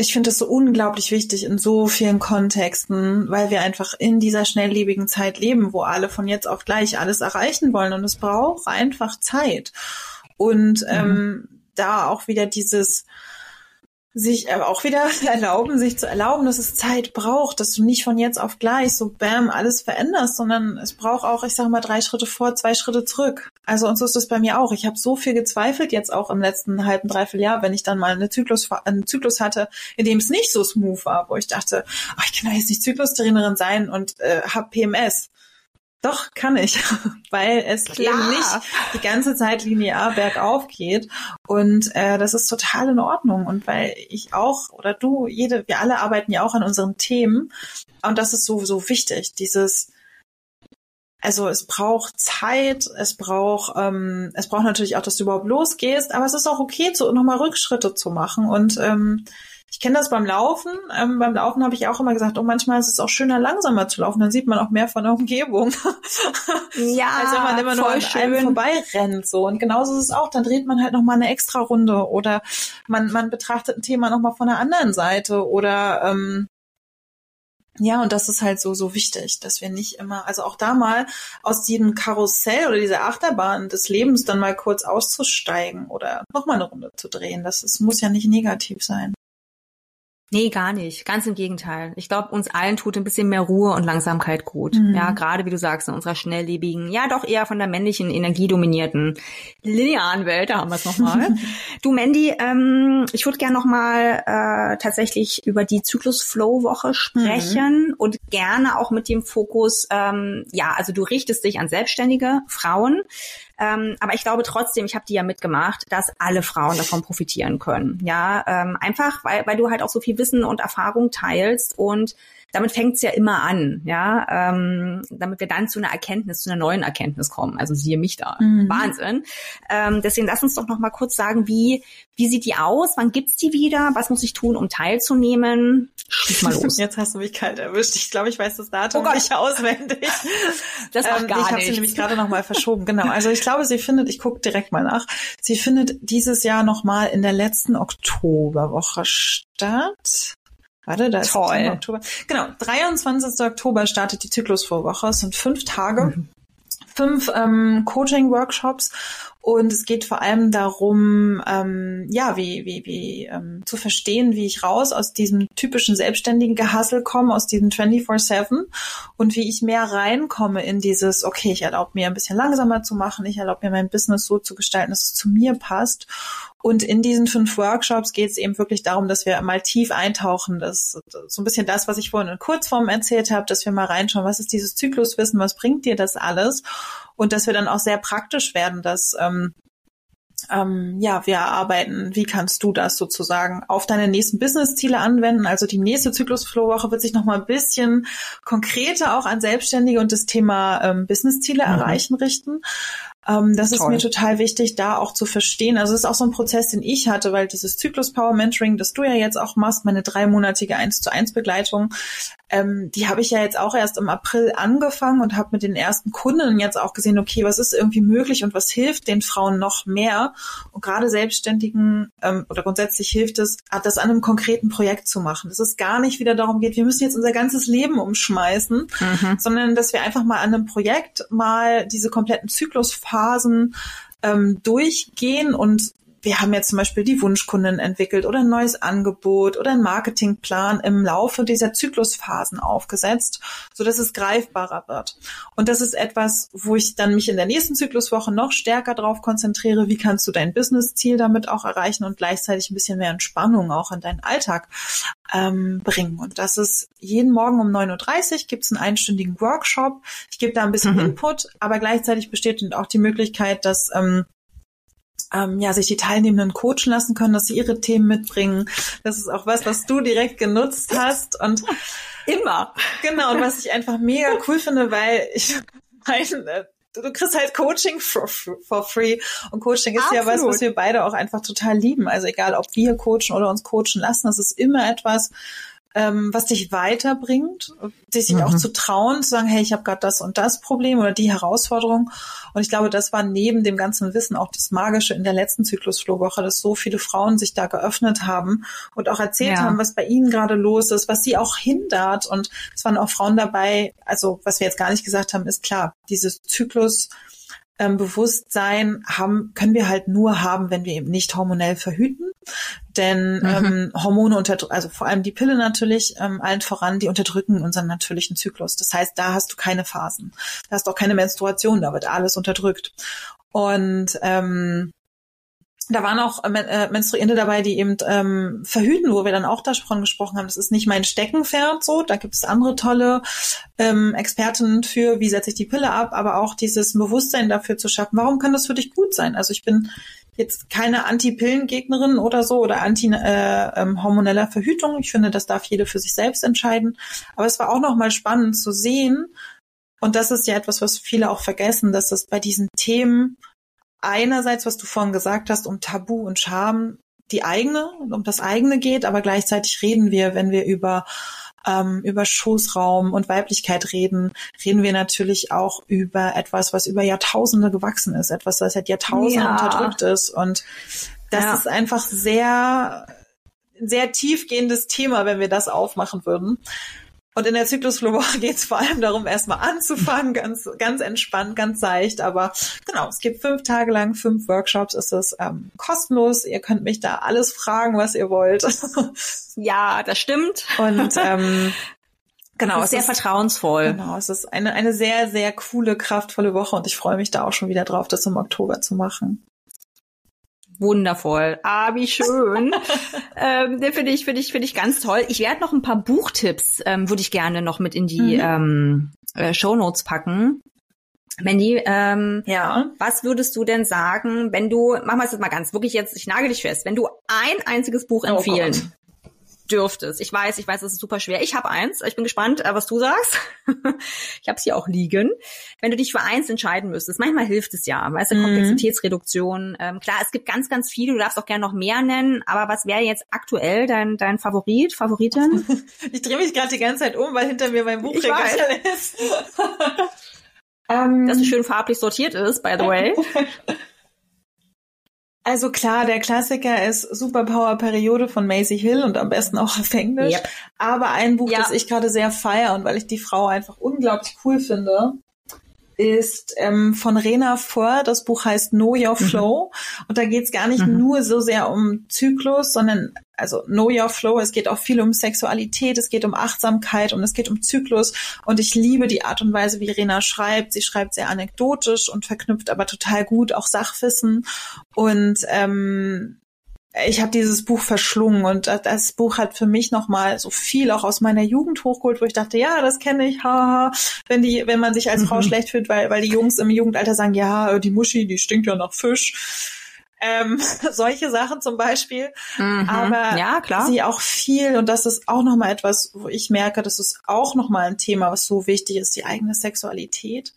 ich finde es so unglaublich wichtig in so vielen Kontexten, weil wir einfach in dieser schnelllebigen Zeit leben, wo alle von jetzt auf gleich alles erreichen wollen und es braucht einfach Zeit. Und mhm. ähm, da auch wieder dieses, sich aber auch wieder erlauben, sich zu erlauben, dass es Zeit braucht, dass du nicht von jetzt auf gleich so bam alles veränderst, sondern es braucht auch, ich sage mal, drei Schritte vor, zwei Schritte zurück. Also und so ist es bei mir auch. Ich habe so viel gezweifelt jetzt auch im letzten halben, dreiviertel Jahr, wenn ich dann mal eine Zyklus, einen Zyklus hatte, in dem es nicht so smooth war, wo ich dachte, oh, ich kann doch jetzt nicht Zyklustrainerin sein und äh, habe PMS. Doch, kann ich, weil es Klar. eben nicht die ganze Zeit linear bergauf geht. Und äh, das ist total in Ordnung. Und weil ich auch oder du, jede, wir alle arbeiten ja auch an unseren Themen. Und das ist so, so wichtig, dieses also es braucht Zeit, es braucht, ähm, es braucht natürlich auch, dass du überhaupt losgehst, aber es ist auch okay, zu, nochmal Rückschritte zu machen. Und ähm, ich kenne das beim Laufen. Ähm, beim Laufen habe ich auch immer gesagt, oh, manchmal ist es auch schöner, langsamer zu laufen. Dann sieht man auch mehr von der Umgebung. Ja, als wenn man immer nur an schön. einem vorbeirennt. So. Und genauso ist es auch. Dann dreht man halt nochmal eine extra Runde oder man, man betrachtet ein Thema nochmal von der anderen Seite oder ähm, ja, und das ist halt so, so wichtig, dass wir nicht immer, also auch da mal aus diesem Karussell oder dieser Achterbahn des Lebens dann mal kurz auszusteigen oder nochmal eine Runde zu drehen. Das ist, muss ja nicht negativ sein. Nee, gar nicht. Ganz im Gegenteil. Ich glaube, uns allen tut ein bisschen mehr Ruhe und Langsamkeit gut. Mhm. Ja, gerade wie du sagst, in unserer schnelllebigen, ja doch eher von der männlichen Energie dominierten linearen Welt, da haben wir es nochmal. du Mandy, ähm, ich würde gerne nochmal äh, tatsächlich über die Zyklus-Flow-Woche sprechen mhm. und gerne auch mit dem Fokus, ähm, ja, also du richtest dich an selbstständige Frauen. Ähm, aber ich glaube trotzdem, ich habe die ja mitgemacht, dass alle Frauen davon profitieren können. Ja, ähm, einfach, weil, weil du halt auch so viel Wissen und Erfahrung teilst und damit fängt es ja immer an, ja, ähm, damit wir dann zu einer Erkenntnis, zu einer neuen Erkenntnis kommen. Also siehe mich da, mhm. Wahnsinn. Ähm, deswegen lass uns doch noch mal kurz sagen, wie wie sieht die aus? Wann gibt's die wieder? Was muss ich tun, um teilzunehmen? Schieß mal los. Jetzt hast du mich kalt erwischt. Ich glaube, ich weiß das Datum oh nicht auswendig. Das macht ähm, gar Ich habe sie nämlich gerade noch mal verschoben. Genau. Also ich glaube, sie findet, ich gucke direkt mal nach. Sie findet dieses Jahr noch mal in der letzten Oktoberwoche statt. Warte, da ist Toll. Oktober. Genau, 23. Oktober startet die Zyklusvorwoche. Es sind fünf Tage. Mhm fünf ähm, Coaching-Workshops und es geht vor allem darum, ähm, ja, wie, wie, wie ähm, zu verstehen, wie ich raus aus diesem typischen selbstständigen Gehassel komme, aus diesem 24-7 und wie ich mehr reinkomme in dieses, okay, ich erlaube mir ein bisschen langsamer zu machen, ich erlaube mir mein Business so zu gestalten, dass es zu mir passt. Und in diesen fünf Workshops geht es eben wirklich darum, dass wir mal tief eintauchen. Das so ein bisschen das, was ich vorhin in Kurzform erzählt habe, dass wir mal reinschauen, was ist dieses Zykluswissen, was bringt dir das alles? Und dass wir dann auch sehr praktisch werden, dass ähm, ähm, ja, wir erarbeiten, wie kannst du das sozusagen auf deine nächsten Business-Ziele anwenden. Also die nächste Zyklus-Flow-Woche wird sich nochmal ein bisschen konkreter auch an Selbstständige und das Thema ähm, Business-Ziele mhm. erreichen richten. Ähm, das Toll. ist mir total wichtig, da auch zu verstehen. Also es ist auch so ein Prozess, den ich hatte, weil dieses Zyklus Power Mentoring, das du ja jetzt auch machst, meine dreimonatige 1 zu 1 Begleitung, ähm, die habe ich ja jetzt auch erst im April angefangen und habe mit den ersten Kunden jetzt auch gesehen, okay, was ist irgendwie möglich und was hilft den Frauen noch mehr? Und gerade Selbstständigen ähm, oder grundsätzlich hilft es, das an einem konkreten Projekt zu machen. Dass es gar nicht wieder darum geht, wir müssen jetzt unser ganzes Leben umschmeißen, mhm. sondern dass wir einfach mal an einem Projekt mal diese kompletten Zyklus Phasen ähm, durchgehen und wir haben jetzt zum Beispiel die Wunschkunden entwickelt oder ein neues Angebot oder einen Marketingplan im Laufe dieser Zyklusphasen aufgesetzt, so dass es greifbarer wird. Und das ist etwas, wo ich dann mich in der nächsten Zykluswoche noch stärker darauf konzentriere, wie kannst du dein Businessziel damit auch erreichen und gleichzeitig ein bisschen mehr Entspannung auch in deinen Alltag ähm, bringen. Und das ist jeden Morgen um 9.30 Uhr gibt es einen einstündigen Workshop. Ich gebe da ein bisschen mhm. Input, aber gleichzeitig besteht auch die Möglichkeit, dass ähm, ähm, ja, sich die Teilnehmenden coachen lassen können, dass sie ihre Themen mitbringen. Das ist auch was, was du direkt genutzt hast und immer. Genau, und was ich einfach mega cool finde, weil ich meine, du kriegst halt Coaching for, for free. Und Coaching ist Absolut. ja was, was wir beide auch einfach total lieben. Also egal, ob wir coachen oder uns coachen lassen, das ist immer etwas, ähm, was dich weiterbringt, sich mhm. auch zu trauen, zu sagen, hey, ich habe gerade das und das Problem oder die Herausforderung. Und ich glaube, das war neben dem ganzen Wissen auch das Magische in der letzten Zyklusflohwoche, dass so viele Frauen sich da geöffnet haben und auch erzählt ja. haben, was bei ihnen gerade los ist, was sie auch hindert. Und es waren auch Frauen dabei, also was wir jetzt gar nicht gesagt haben, ist klar, dieses Zyklus ähm, Bewusstsein haben, können wir halt nur haben, wenn wir eben nicht hormonell verhüten. Denn mhm. ähm, Hormone unter, also vor allem die Pille natürlich, ähm, allen voran, die unterdrücken unseren natürlichen Zyklus. Das heißt, da hast du keine Phasen. Da hast du auch keine Menstruation, da wird alles unterdrückt. Und ähm, da waren auch äh, äh, Menstruierende dabei, die eben ähm, verhüten, wo wir dann auch davon gesprochen haben. Das ist nicht mein Steckenpferd so. Da gibt es andere tolle ähm, Experten für, wie setze ich die Pille ab, aber auch dieses Bewusstsein dafür zu schaffen. Warum kann das für dich gut sein? Also ich bin jetzt keine Anti-Pillen-Gegnerin oder so oder anti-hormoneller äh, ähm, Verhütung. Ich finde, das darf jede für sich selbst entscheiden. Aber es war auch nochmal spannend zu sehen. Und das ist ja etwas, was viele auch vergessen, dass es bei diesen Themen einerseits, was du vorhin gesagt hast, um Tabu und Scham die eigene, um das eigene geht, aber gleichzeitig reden wir, wenn wir über ähm, über Schoßraum und Weiblichkeit reden, reden wir natürlich auch über etwas, was über Jahrtausende gewachsen ist, etwas, was seit Jahrtausenden ja. unterdrückt ist. Und das ja. ist einfach sehr, sehr tiefgehendes Thema, wenn wir das aufmachen würden. Und in der Zyklusflurwoche geht es vor allem darum, erstmal anzufangen, ganz, ganz entspannt, ganz seicht. Aber genau, es gibt fünf Tage lang, fünf Workshops, es ist ähm, kostenlos. Ihr könnt mich da alles fragen, was ihr wollt. ja, das stimmt. Und ähm, Genau, es sehr ist, vertrauensvoll. Genau, es ist eine, eine sehr, sehr coole, kraftvolle Woche und ich freue mich da auch schon wieder drauf, das im Oktober zu machen. Wundervoll. Ah, wie schön. ähm, den finde ich, finde ich, finde ich ganz toll. Ich werde noch ein paar Buchtipps, ähm, würde ich gerne noch mit in die mhm. ähm, äh, Show Notes packen. Mandy, ähm, ja. was würdest du denn sagen, wenn du, machen wir es jetzt mal ganz, wirklich jetzt, ich nagel dich fest, wenn du ein einziges Buch oh empfehlen oh dürftest. Ich weiß, ich weiß, es ist super schwer. Ich habe eins. Ich bin gespannt, äh, was du sagst. ich habe es hier auch liegen. Wenn du dich für eins entscheiden müsstest, manchmal hilft es ja, weißt du, mhm. Komplexitätsreduktion. Ähm, klar, es gibt ganz, ganz viele. Du darfst auch gerne noch mehr nennen. Aber was wäre jetzt aktuell dein dein Favorit, Favoritin? ich drehe mich gerade die ganze Zeit um, weil hinter mir mein Buchregal ist. Ähm, das so schön farblich sortiert ist, by the way. Also klar, der Klassiker ist Superpower Periode von Maisie Hill und am besten auch auf Englisch. Yep. Aber ein Buch, ja. das ich gerade sehr feier und weil ich die Frau einfach unglaublich cool finde, ist ähm, von Rena Vor. Das Buch heißt Know Your mhm. Flow. Mhm. Und da geht es gar nicht mhm. nur so sehr um Zyklus, sondern also Know Your Flow. Es geht auch viel um Sexualität, es geht um Achtsamkeit und es geht um Zyklus. Und ich liebe die Art und Weise, wie Rena schreibt. Sie schreibt sehr anekdotisch und verknüpft aber total gut auch Sachwissen. Und ähm, ich habe dieses Buch verschlungen und das Buch hat für mich nochmal so viel auch aus meiner Jugend hochgeholt, wo ich dachte, ja, das kenne ich, haha, wenn die, wenn man sich als Frau mhm. schlecht fühlt, weil, weil die Jungs im Jugendalter sagen, ja, die Muschi, die stinkt ja nach Fisch. Ähm, solche Sachen zum Beispiel. Mhm. Aber Ja, klar. sie auch viel, und das ist auch nochmal etwas, wo ich merke, das ist auch nochmal ein Thema, was so wichtig ist, die eigene Sexualität.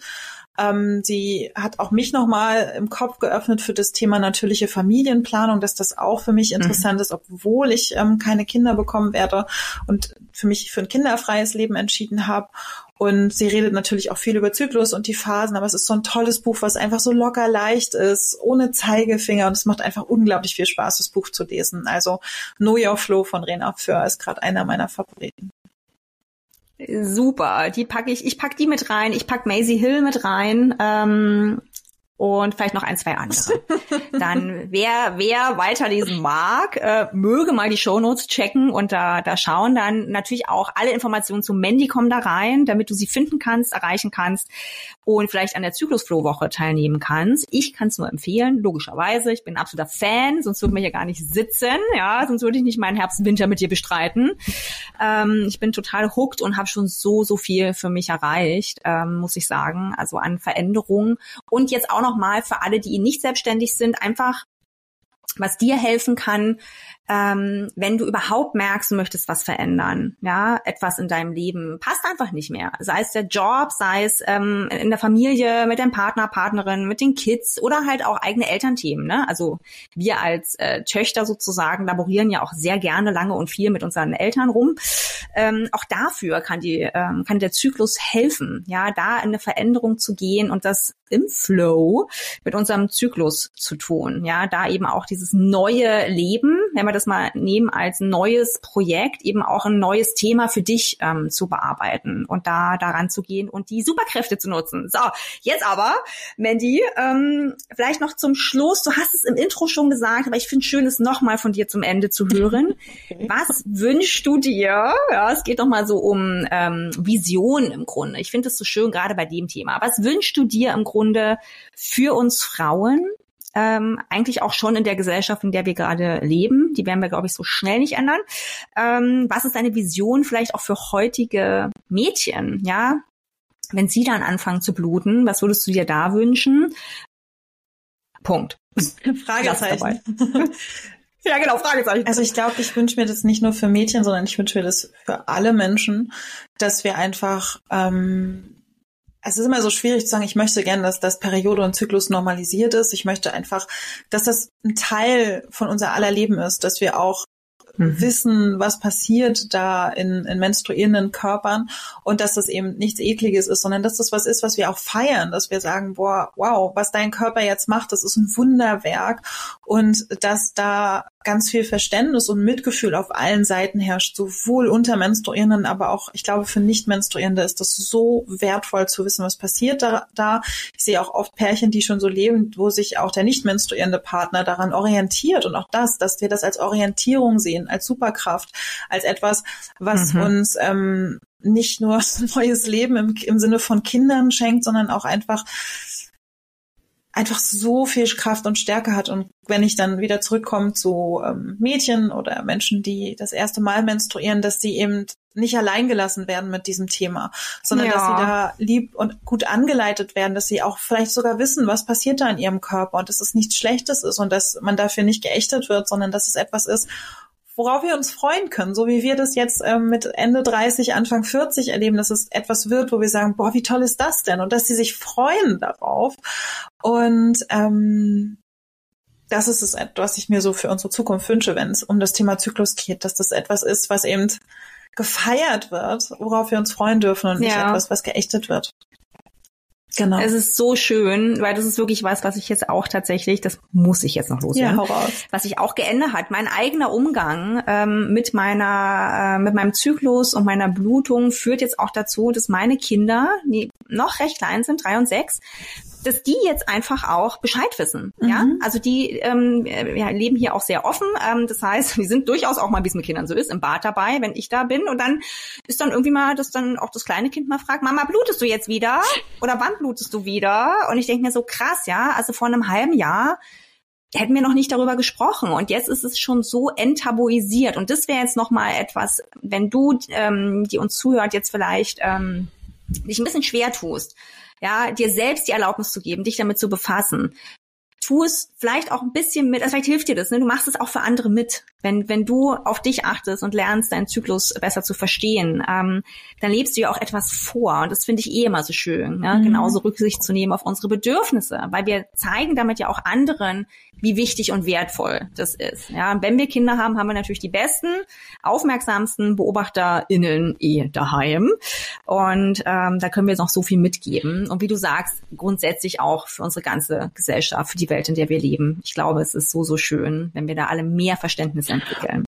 Ähm, sie hat auch mich nochmal im Kopf geöffnet für das Thema natürliche Familienplanung, dass das auch für mich interessant ist, obwohl ich ähm, keine Kinder bekommen werde und für mich für ein kinderfreies Leben entschieden habe. Und sie redet natürlich auch viel über Zyklus und die Phasen, aber es ist so ein tolles Buch, was einfach so locker leicht ist, ohne Zeigefinger und es macht einfach unglaublich viel Spaß, das Buch zu lesen. Also Know Your Flow von Rena Föhr ist gerade einer meiner Favoriten. Super, die packe ich, ich pack die mit rein, ich pack Maisie Hill mit rein ähm, und vielleicht noch ein, zwei andere. Dann wer wer weiterlesen mag, äh, möge mal die Shownotes checken und da da schauen. Dann natürlich auch alle Informationen zu Mandy kommen da rein, damit du sie finden kannst, erreichen kannst und vielleicht an der Zyklusflow-Woche teilnehmen kannst. Ich kann es nur empfehlen, logischerweise. Ich bin ein absoluter Fan, sonst würden wir hier gar nicht sitzen. Ja, sonst würde ich nicht meinen Herbst-Winter mit dir bestreiten. Ähm, ich bin total hooked und habe schon so, so viel für mich erreicht, ähm, muss ich sagen. Also an Veränderungen. Und jetzt auch noch mal für alle, die nicht selbstständig sind, einfach was dir helfen kann, ähm, wenn du überhaupt merkst, du möchtest was verändern, ja, etwas in deinem Leben passt einfach nicht mehr. Sei es der Job, sei es ähm, in der Familie, mit deinem Partner, Partnerin, mit den Kids oder halt auch eigene Elternthemen. Ne? Also wir als äh, Töchter sozusagen laborieren ja auch sehr gerne lange und viel mit unseren Eltern rum. Ähm, auch dafür kann die ähm, kann der Zyklus helfen, ja, da in eine Veränderung zu gehen und das im Flow mit unserem Zyklus zu tun. Ja, da eben auch dieses neue Leben, wenn wir das mal nehmen als neues Projekt, eben auch ein neues Thema für dich ähm, zu bearbeiten und da daran zu gehen und die Superkräfte zu nutzen. So, jetzt aber, Mandy, ähm, vielleicht noch zum Schluss. Du hast es im Intro schon gesagt, aber ich finde schön, es nochmal von dir zum Ende zu hören. Was wünschst du dir? Ja, es geht doch mal so um ähm, Vision im Grunde. Ich finde es so schön, gerade bei dem Thema. Was wünschst du dir im Grunde für uns Frauen? Ähm, eigentlich auch schon in der Gesellschaft, in der wir gerade leben. Die werden wir, glaube ich, so schnell nicht ändern. Ähm, was ist deine Vision vielleicht auch für heutige Mädchen? Ja, wenn sie dann anfangen zu bluten, was würdest du dir da wünschen? Punkt. Fragezeichen. Ja, genau, Fragezeichen. Also ich glaube, ich wünsche mir das nicht nur für Mädchen, sondern ich wünsche mir das für alle Menschen, dass wir einfach, ähm, es ist immer so schwierig zu sagen, ich möchte gerne, dass das Periode und Zyklus normalisiert ist. Ich möchte einfach, dass das ein Teil von unser aller Leben ist, dass wir auch Mhm. wissen, was passiert da in, in menstruierenden Körpern und dass das eben nichts Ekliges ist, sondern dass das was ist, was wir auch feiern, dass wir sagen, boah, wow, was dein Körper jetzt macht, das ist ein Wunderwerk und dass da ganz viel Verständnis und Mitgefühl auf allen Seiten herrscht, sowohl unter Menstruierenden, aber auch, ich glaube, für Nicht-Menstruierende ist das so wertvoll zu wissen, was passiert da, da. Ich sehe auch oft Pärchen, die schon so leben, wo sich auch der nicht menstruierende Partner daran orientiert und auch das, dass wir das als Orientierung sehen, als Superkraft, als etwas, was Mhm. uns ähm, nicht nur neues Leben im, im Sinne von Kindern schenkt, sondern auch einfach einfach so viel Kraft und Stärke hat. Und wenn ich dann wieder zurückkomme zu ähm, Mädchen oder Menschen, die das erste Mal menstruieren, dass sie eben nicht allein gelassen werden mit diesem Thema, sondern Ja. dass sie da lieb und gut angeleitet werden, dass sie auch vielleicht sogar wissen, was passiert da in ihrem Körper und dass es nichts Schlechtes ist und dass man dafür nicht geächtet wird, sondern dass es etwas ist, worauf wir uns freuen können, so wie wir das jetzt ähm, mit Ende 30, Anfang 40 erleben, dass es etwas wird, wo wir sagen, boah, wie toll ist das denn? Und dass sie sich freuen darauf. Und ähm, das ist es, was ich mir so für unsere Zukunft wünsche, wenn es um das Thema Zyklus geht, dass das etwas ist, was eben gefeiert wird, worauf wir uns freuen dürfen und nicht Ja. etwas, was geächtet wird. Genau. Es ist so schön, weil das ist wirklich was, was ich jetzt auch tatsächlich, das muss ich jetzt noch ja, loswerden. raus. was sich auch geändert hat. Mein eigener Umgang ähm, mit meiner, äh, mit meinem Zyklus und meiner Blutung führt jetzt auch dazu, dass meine Kinder, die noch recht klein sind, drei und sechs, dass die jetzt einfach auch Bescheid wissen. Ja, Mhm. also die ähm, äh, ja, leben hier auch sehr offen. Ähm, das heißt, wir sind durchaus auch mal, wie es mit Kindern so ist, im Bad dabei, wenn ich da bin. Und dann ist dann irgendwie mal, dass dann auch das kleine Kind mal fragt, Mama, blutest du jetzt wieder? Oder wann blutest du wieder? Und ich denke mir so krass, ja. Also vor einem halben Jahr hätten wir noch nicht darüber gesprochen und jetzt ist es schon so enttabuisiert und das wäre jetzt noch mal etwas, wenn du, ähm, die uns zuhört, jetzt vielleicht ähm, dich ein bisschen schwer tust, ja, dir selbst die Erlaubnis zu geben, dich damit zu befassen. Tu es vielleicht auch ein bisschen mit, also vielleicht hilft dir das, ne? du machst es auch für andere mit. Wenn, wenn du auf dich achtest und lernst, deinen Zyklus besser zu verstehen, ähm, dann lebst du ja auch etwas vor. Und das finde ich eh immer so schön, ne? Mhm. genauso Rücksicht zu nehmen auf unsere Bedürfnisse, weil wir zeigen damit ja auch anderen, wie wichtig und wertvoll das ist. Ja, und wenn wir Kinder haben, haben wir natürlich die besten, aufmerksamsten BeobachterInnen eh daheim. Und ähm, da können wir jetzt noch so viel mitgeben. Und wie du sagst, grundsätzlich auch für unsere ganze Gesellschaft, für die Welt, in der wir leben. Ich glaube, es ist so, so schön, wenn wir da alle mehr Verständnis entwickeln.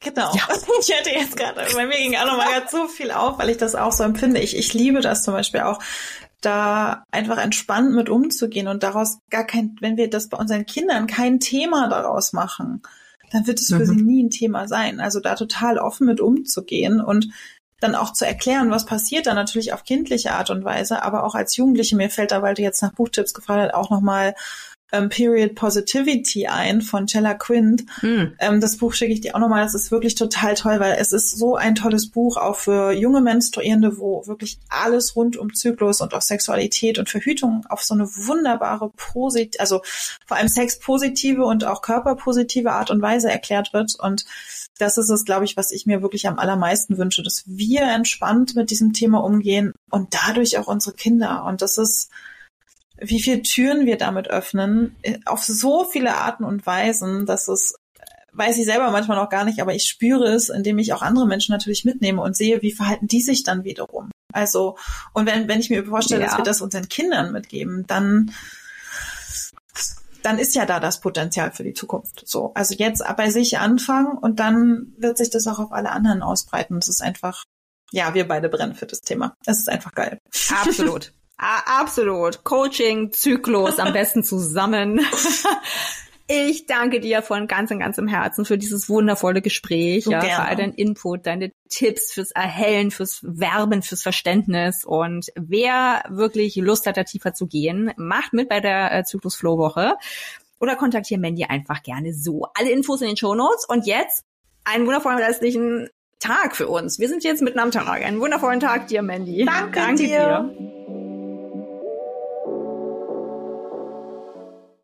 Genau. Ja. Ich hätte jetzt gerade, bei mir ging auch nochmal ganz so viel auf, weil ich das auch so empfinde. Ich, ich liebe das zum Beispiel auch, da einfach entspannt mit umzugehen und daraus gar kein, wenn wir das bei unseren Kindern kein Thema daraus machen, dann wird es für mhm. sie nie ein Thema sein. Also da total offen mit umzugehen und dann auch zu erklären, was passiert dann natürlich auf kindliche Art und Weise, aber auch als Jugendliche, mir fällt da, weil du jetzt nach Buchtipps gefragt hast, auch nochmal ähm, Period Positivity ein von Chella Quint. Mm. Ähm, das Buch schicke ich dir auch nochmal. Das ist wirklich total toll, weil es ist so ein tolles Buch auch für junge Menstruierende, wo wirklich alles rund um Zyklus und auch Sexualität und Verhütung auf so eine wunderbare, posit also vor allem sexpositive und auch körperpositive Art und Weise erklärt wird. Und das ist es, glaube ich, was ich mir wirklich am allermeisten wünsche, dass wir entspannt mit diesem Thema umgehen und dadurch auch unsere Kinder. Und das ist wie viele Türen wir damit öffnen, äh, auf so viele Arten und Weisen, dass es äh, weiß ich selber manchmal noch gar nicht, aber ich spüre es, indem ich auch andere Menschen natürlich mitnehme und sehe, wie verhalten die sich dann wiederum. Also, und wenn, wenn ich mir vorstelle, ja. dass wir das unseren Kindern mitgeben, dann, dann ist ja da das Potenzial für die Zukunft. So. Also jetzt bei sich anfangen und dann wird sich das auch auf alle anderen ausbreiten. Das ist einfach, ja, wir beide brennen für das Thema. Es ist einfach geil. Absolut. Absolut. Coaching, Zyklus, am besten zusammen. Ich danke dir von ganzem, ganzem Herzen für dieses wundervolle Gespräch, ja, für all deinen Input, deine Tipps fürs Erhellen, fürs Werben, fürs Verständnis. Und wer wirklich Lust hat, da tiefer zu gehen, macht mit bei der äh, Zyklus Flow Woche oder kontaktiere Mandy einfach gerne so. Alle Infos in den Show Notes. Und jetzt einen wundervollen restlichen Tag für uns. Wir sind jetzt mitten am Tag. Einen wundervollen Tag dir, Mandy. Danke, Danke dir. dir.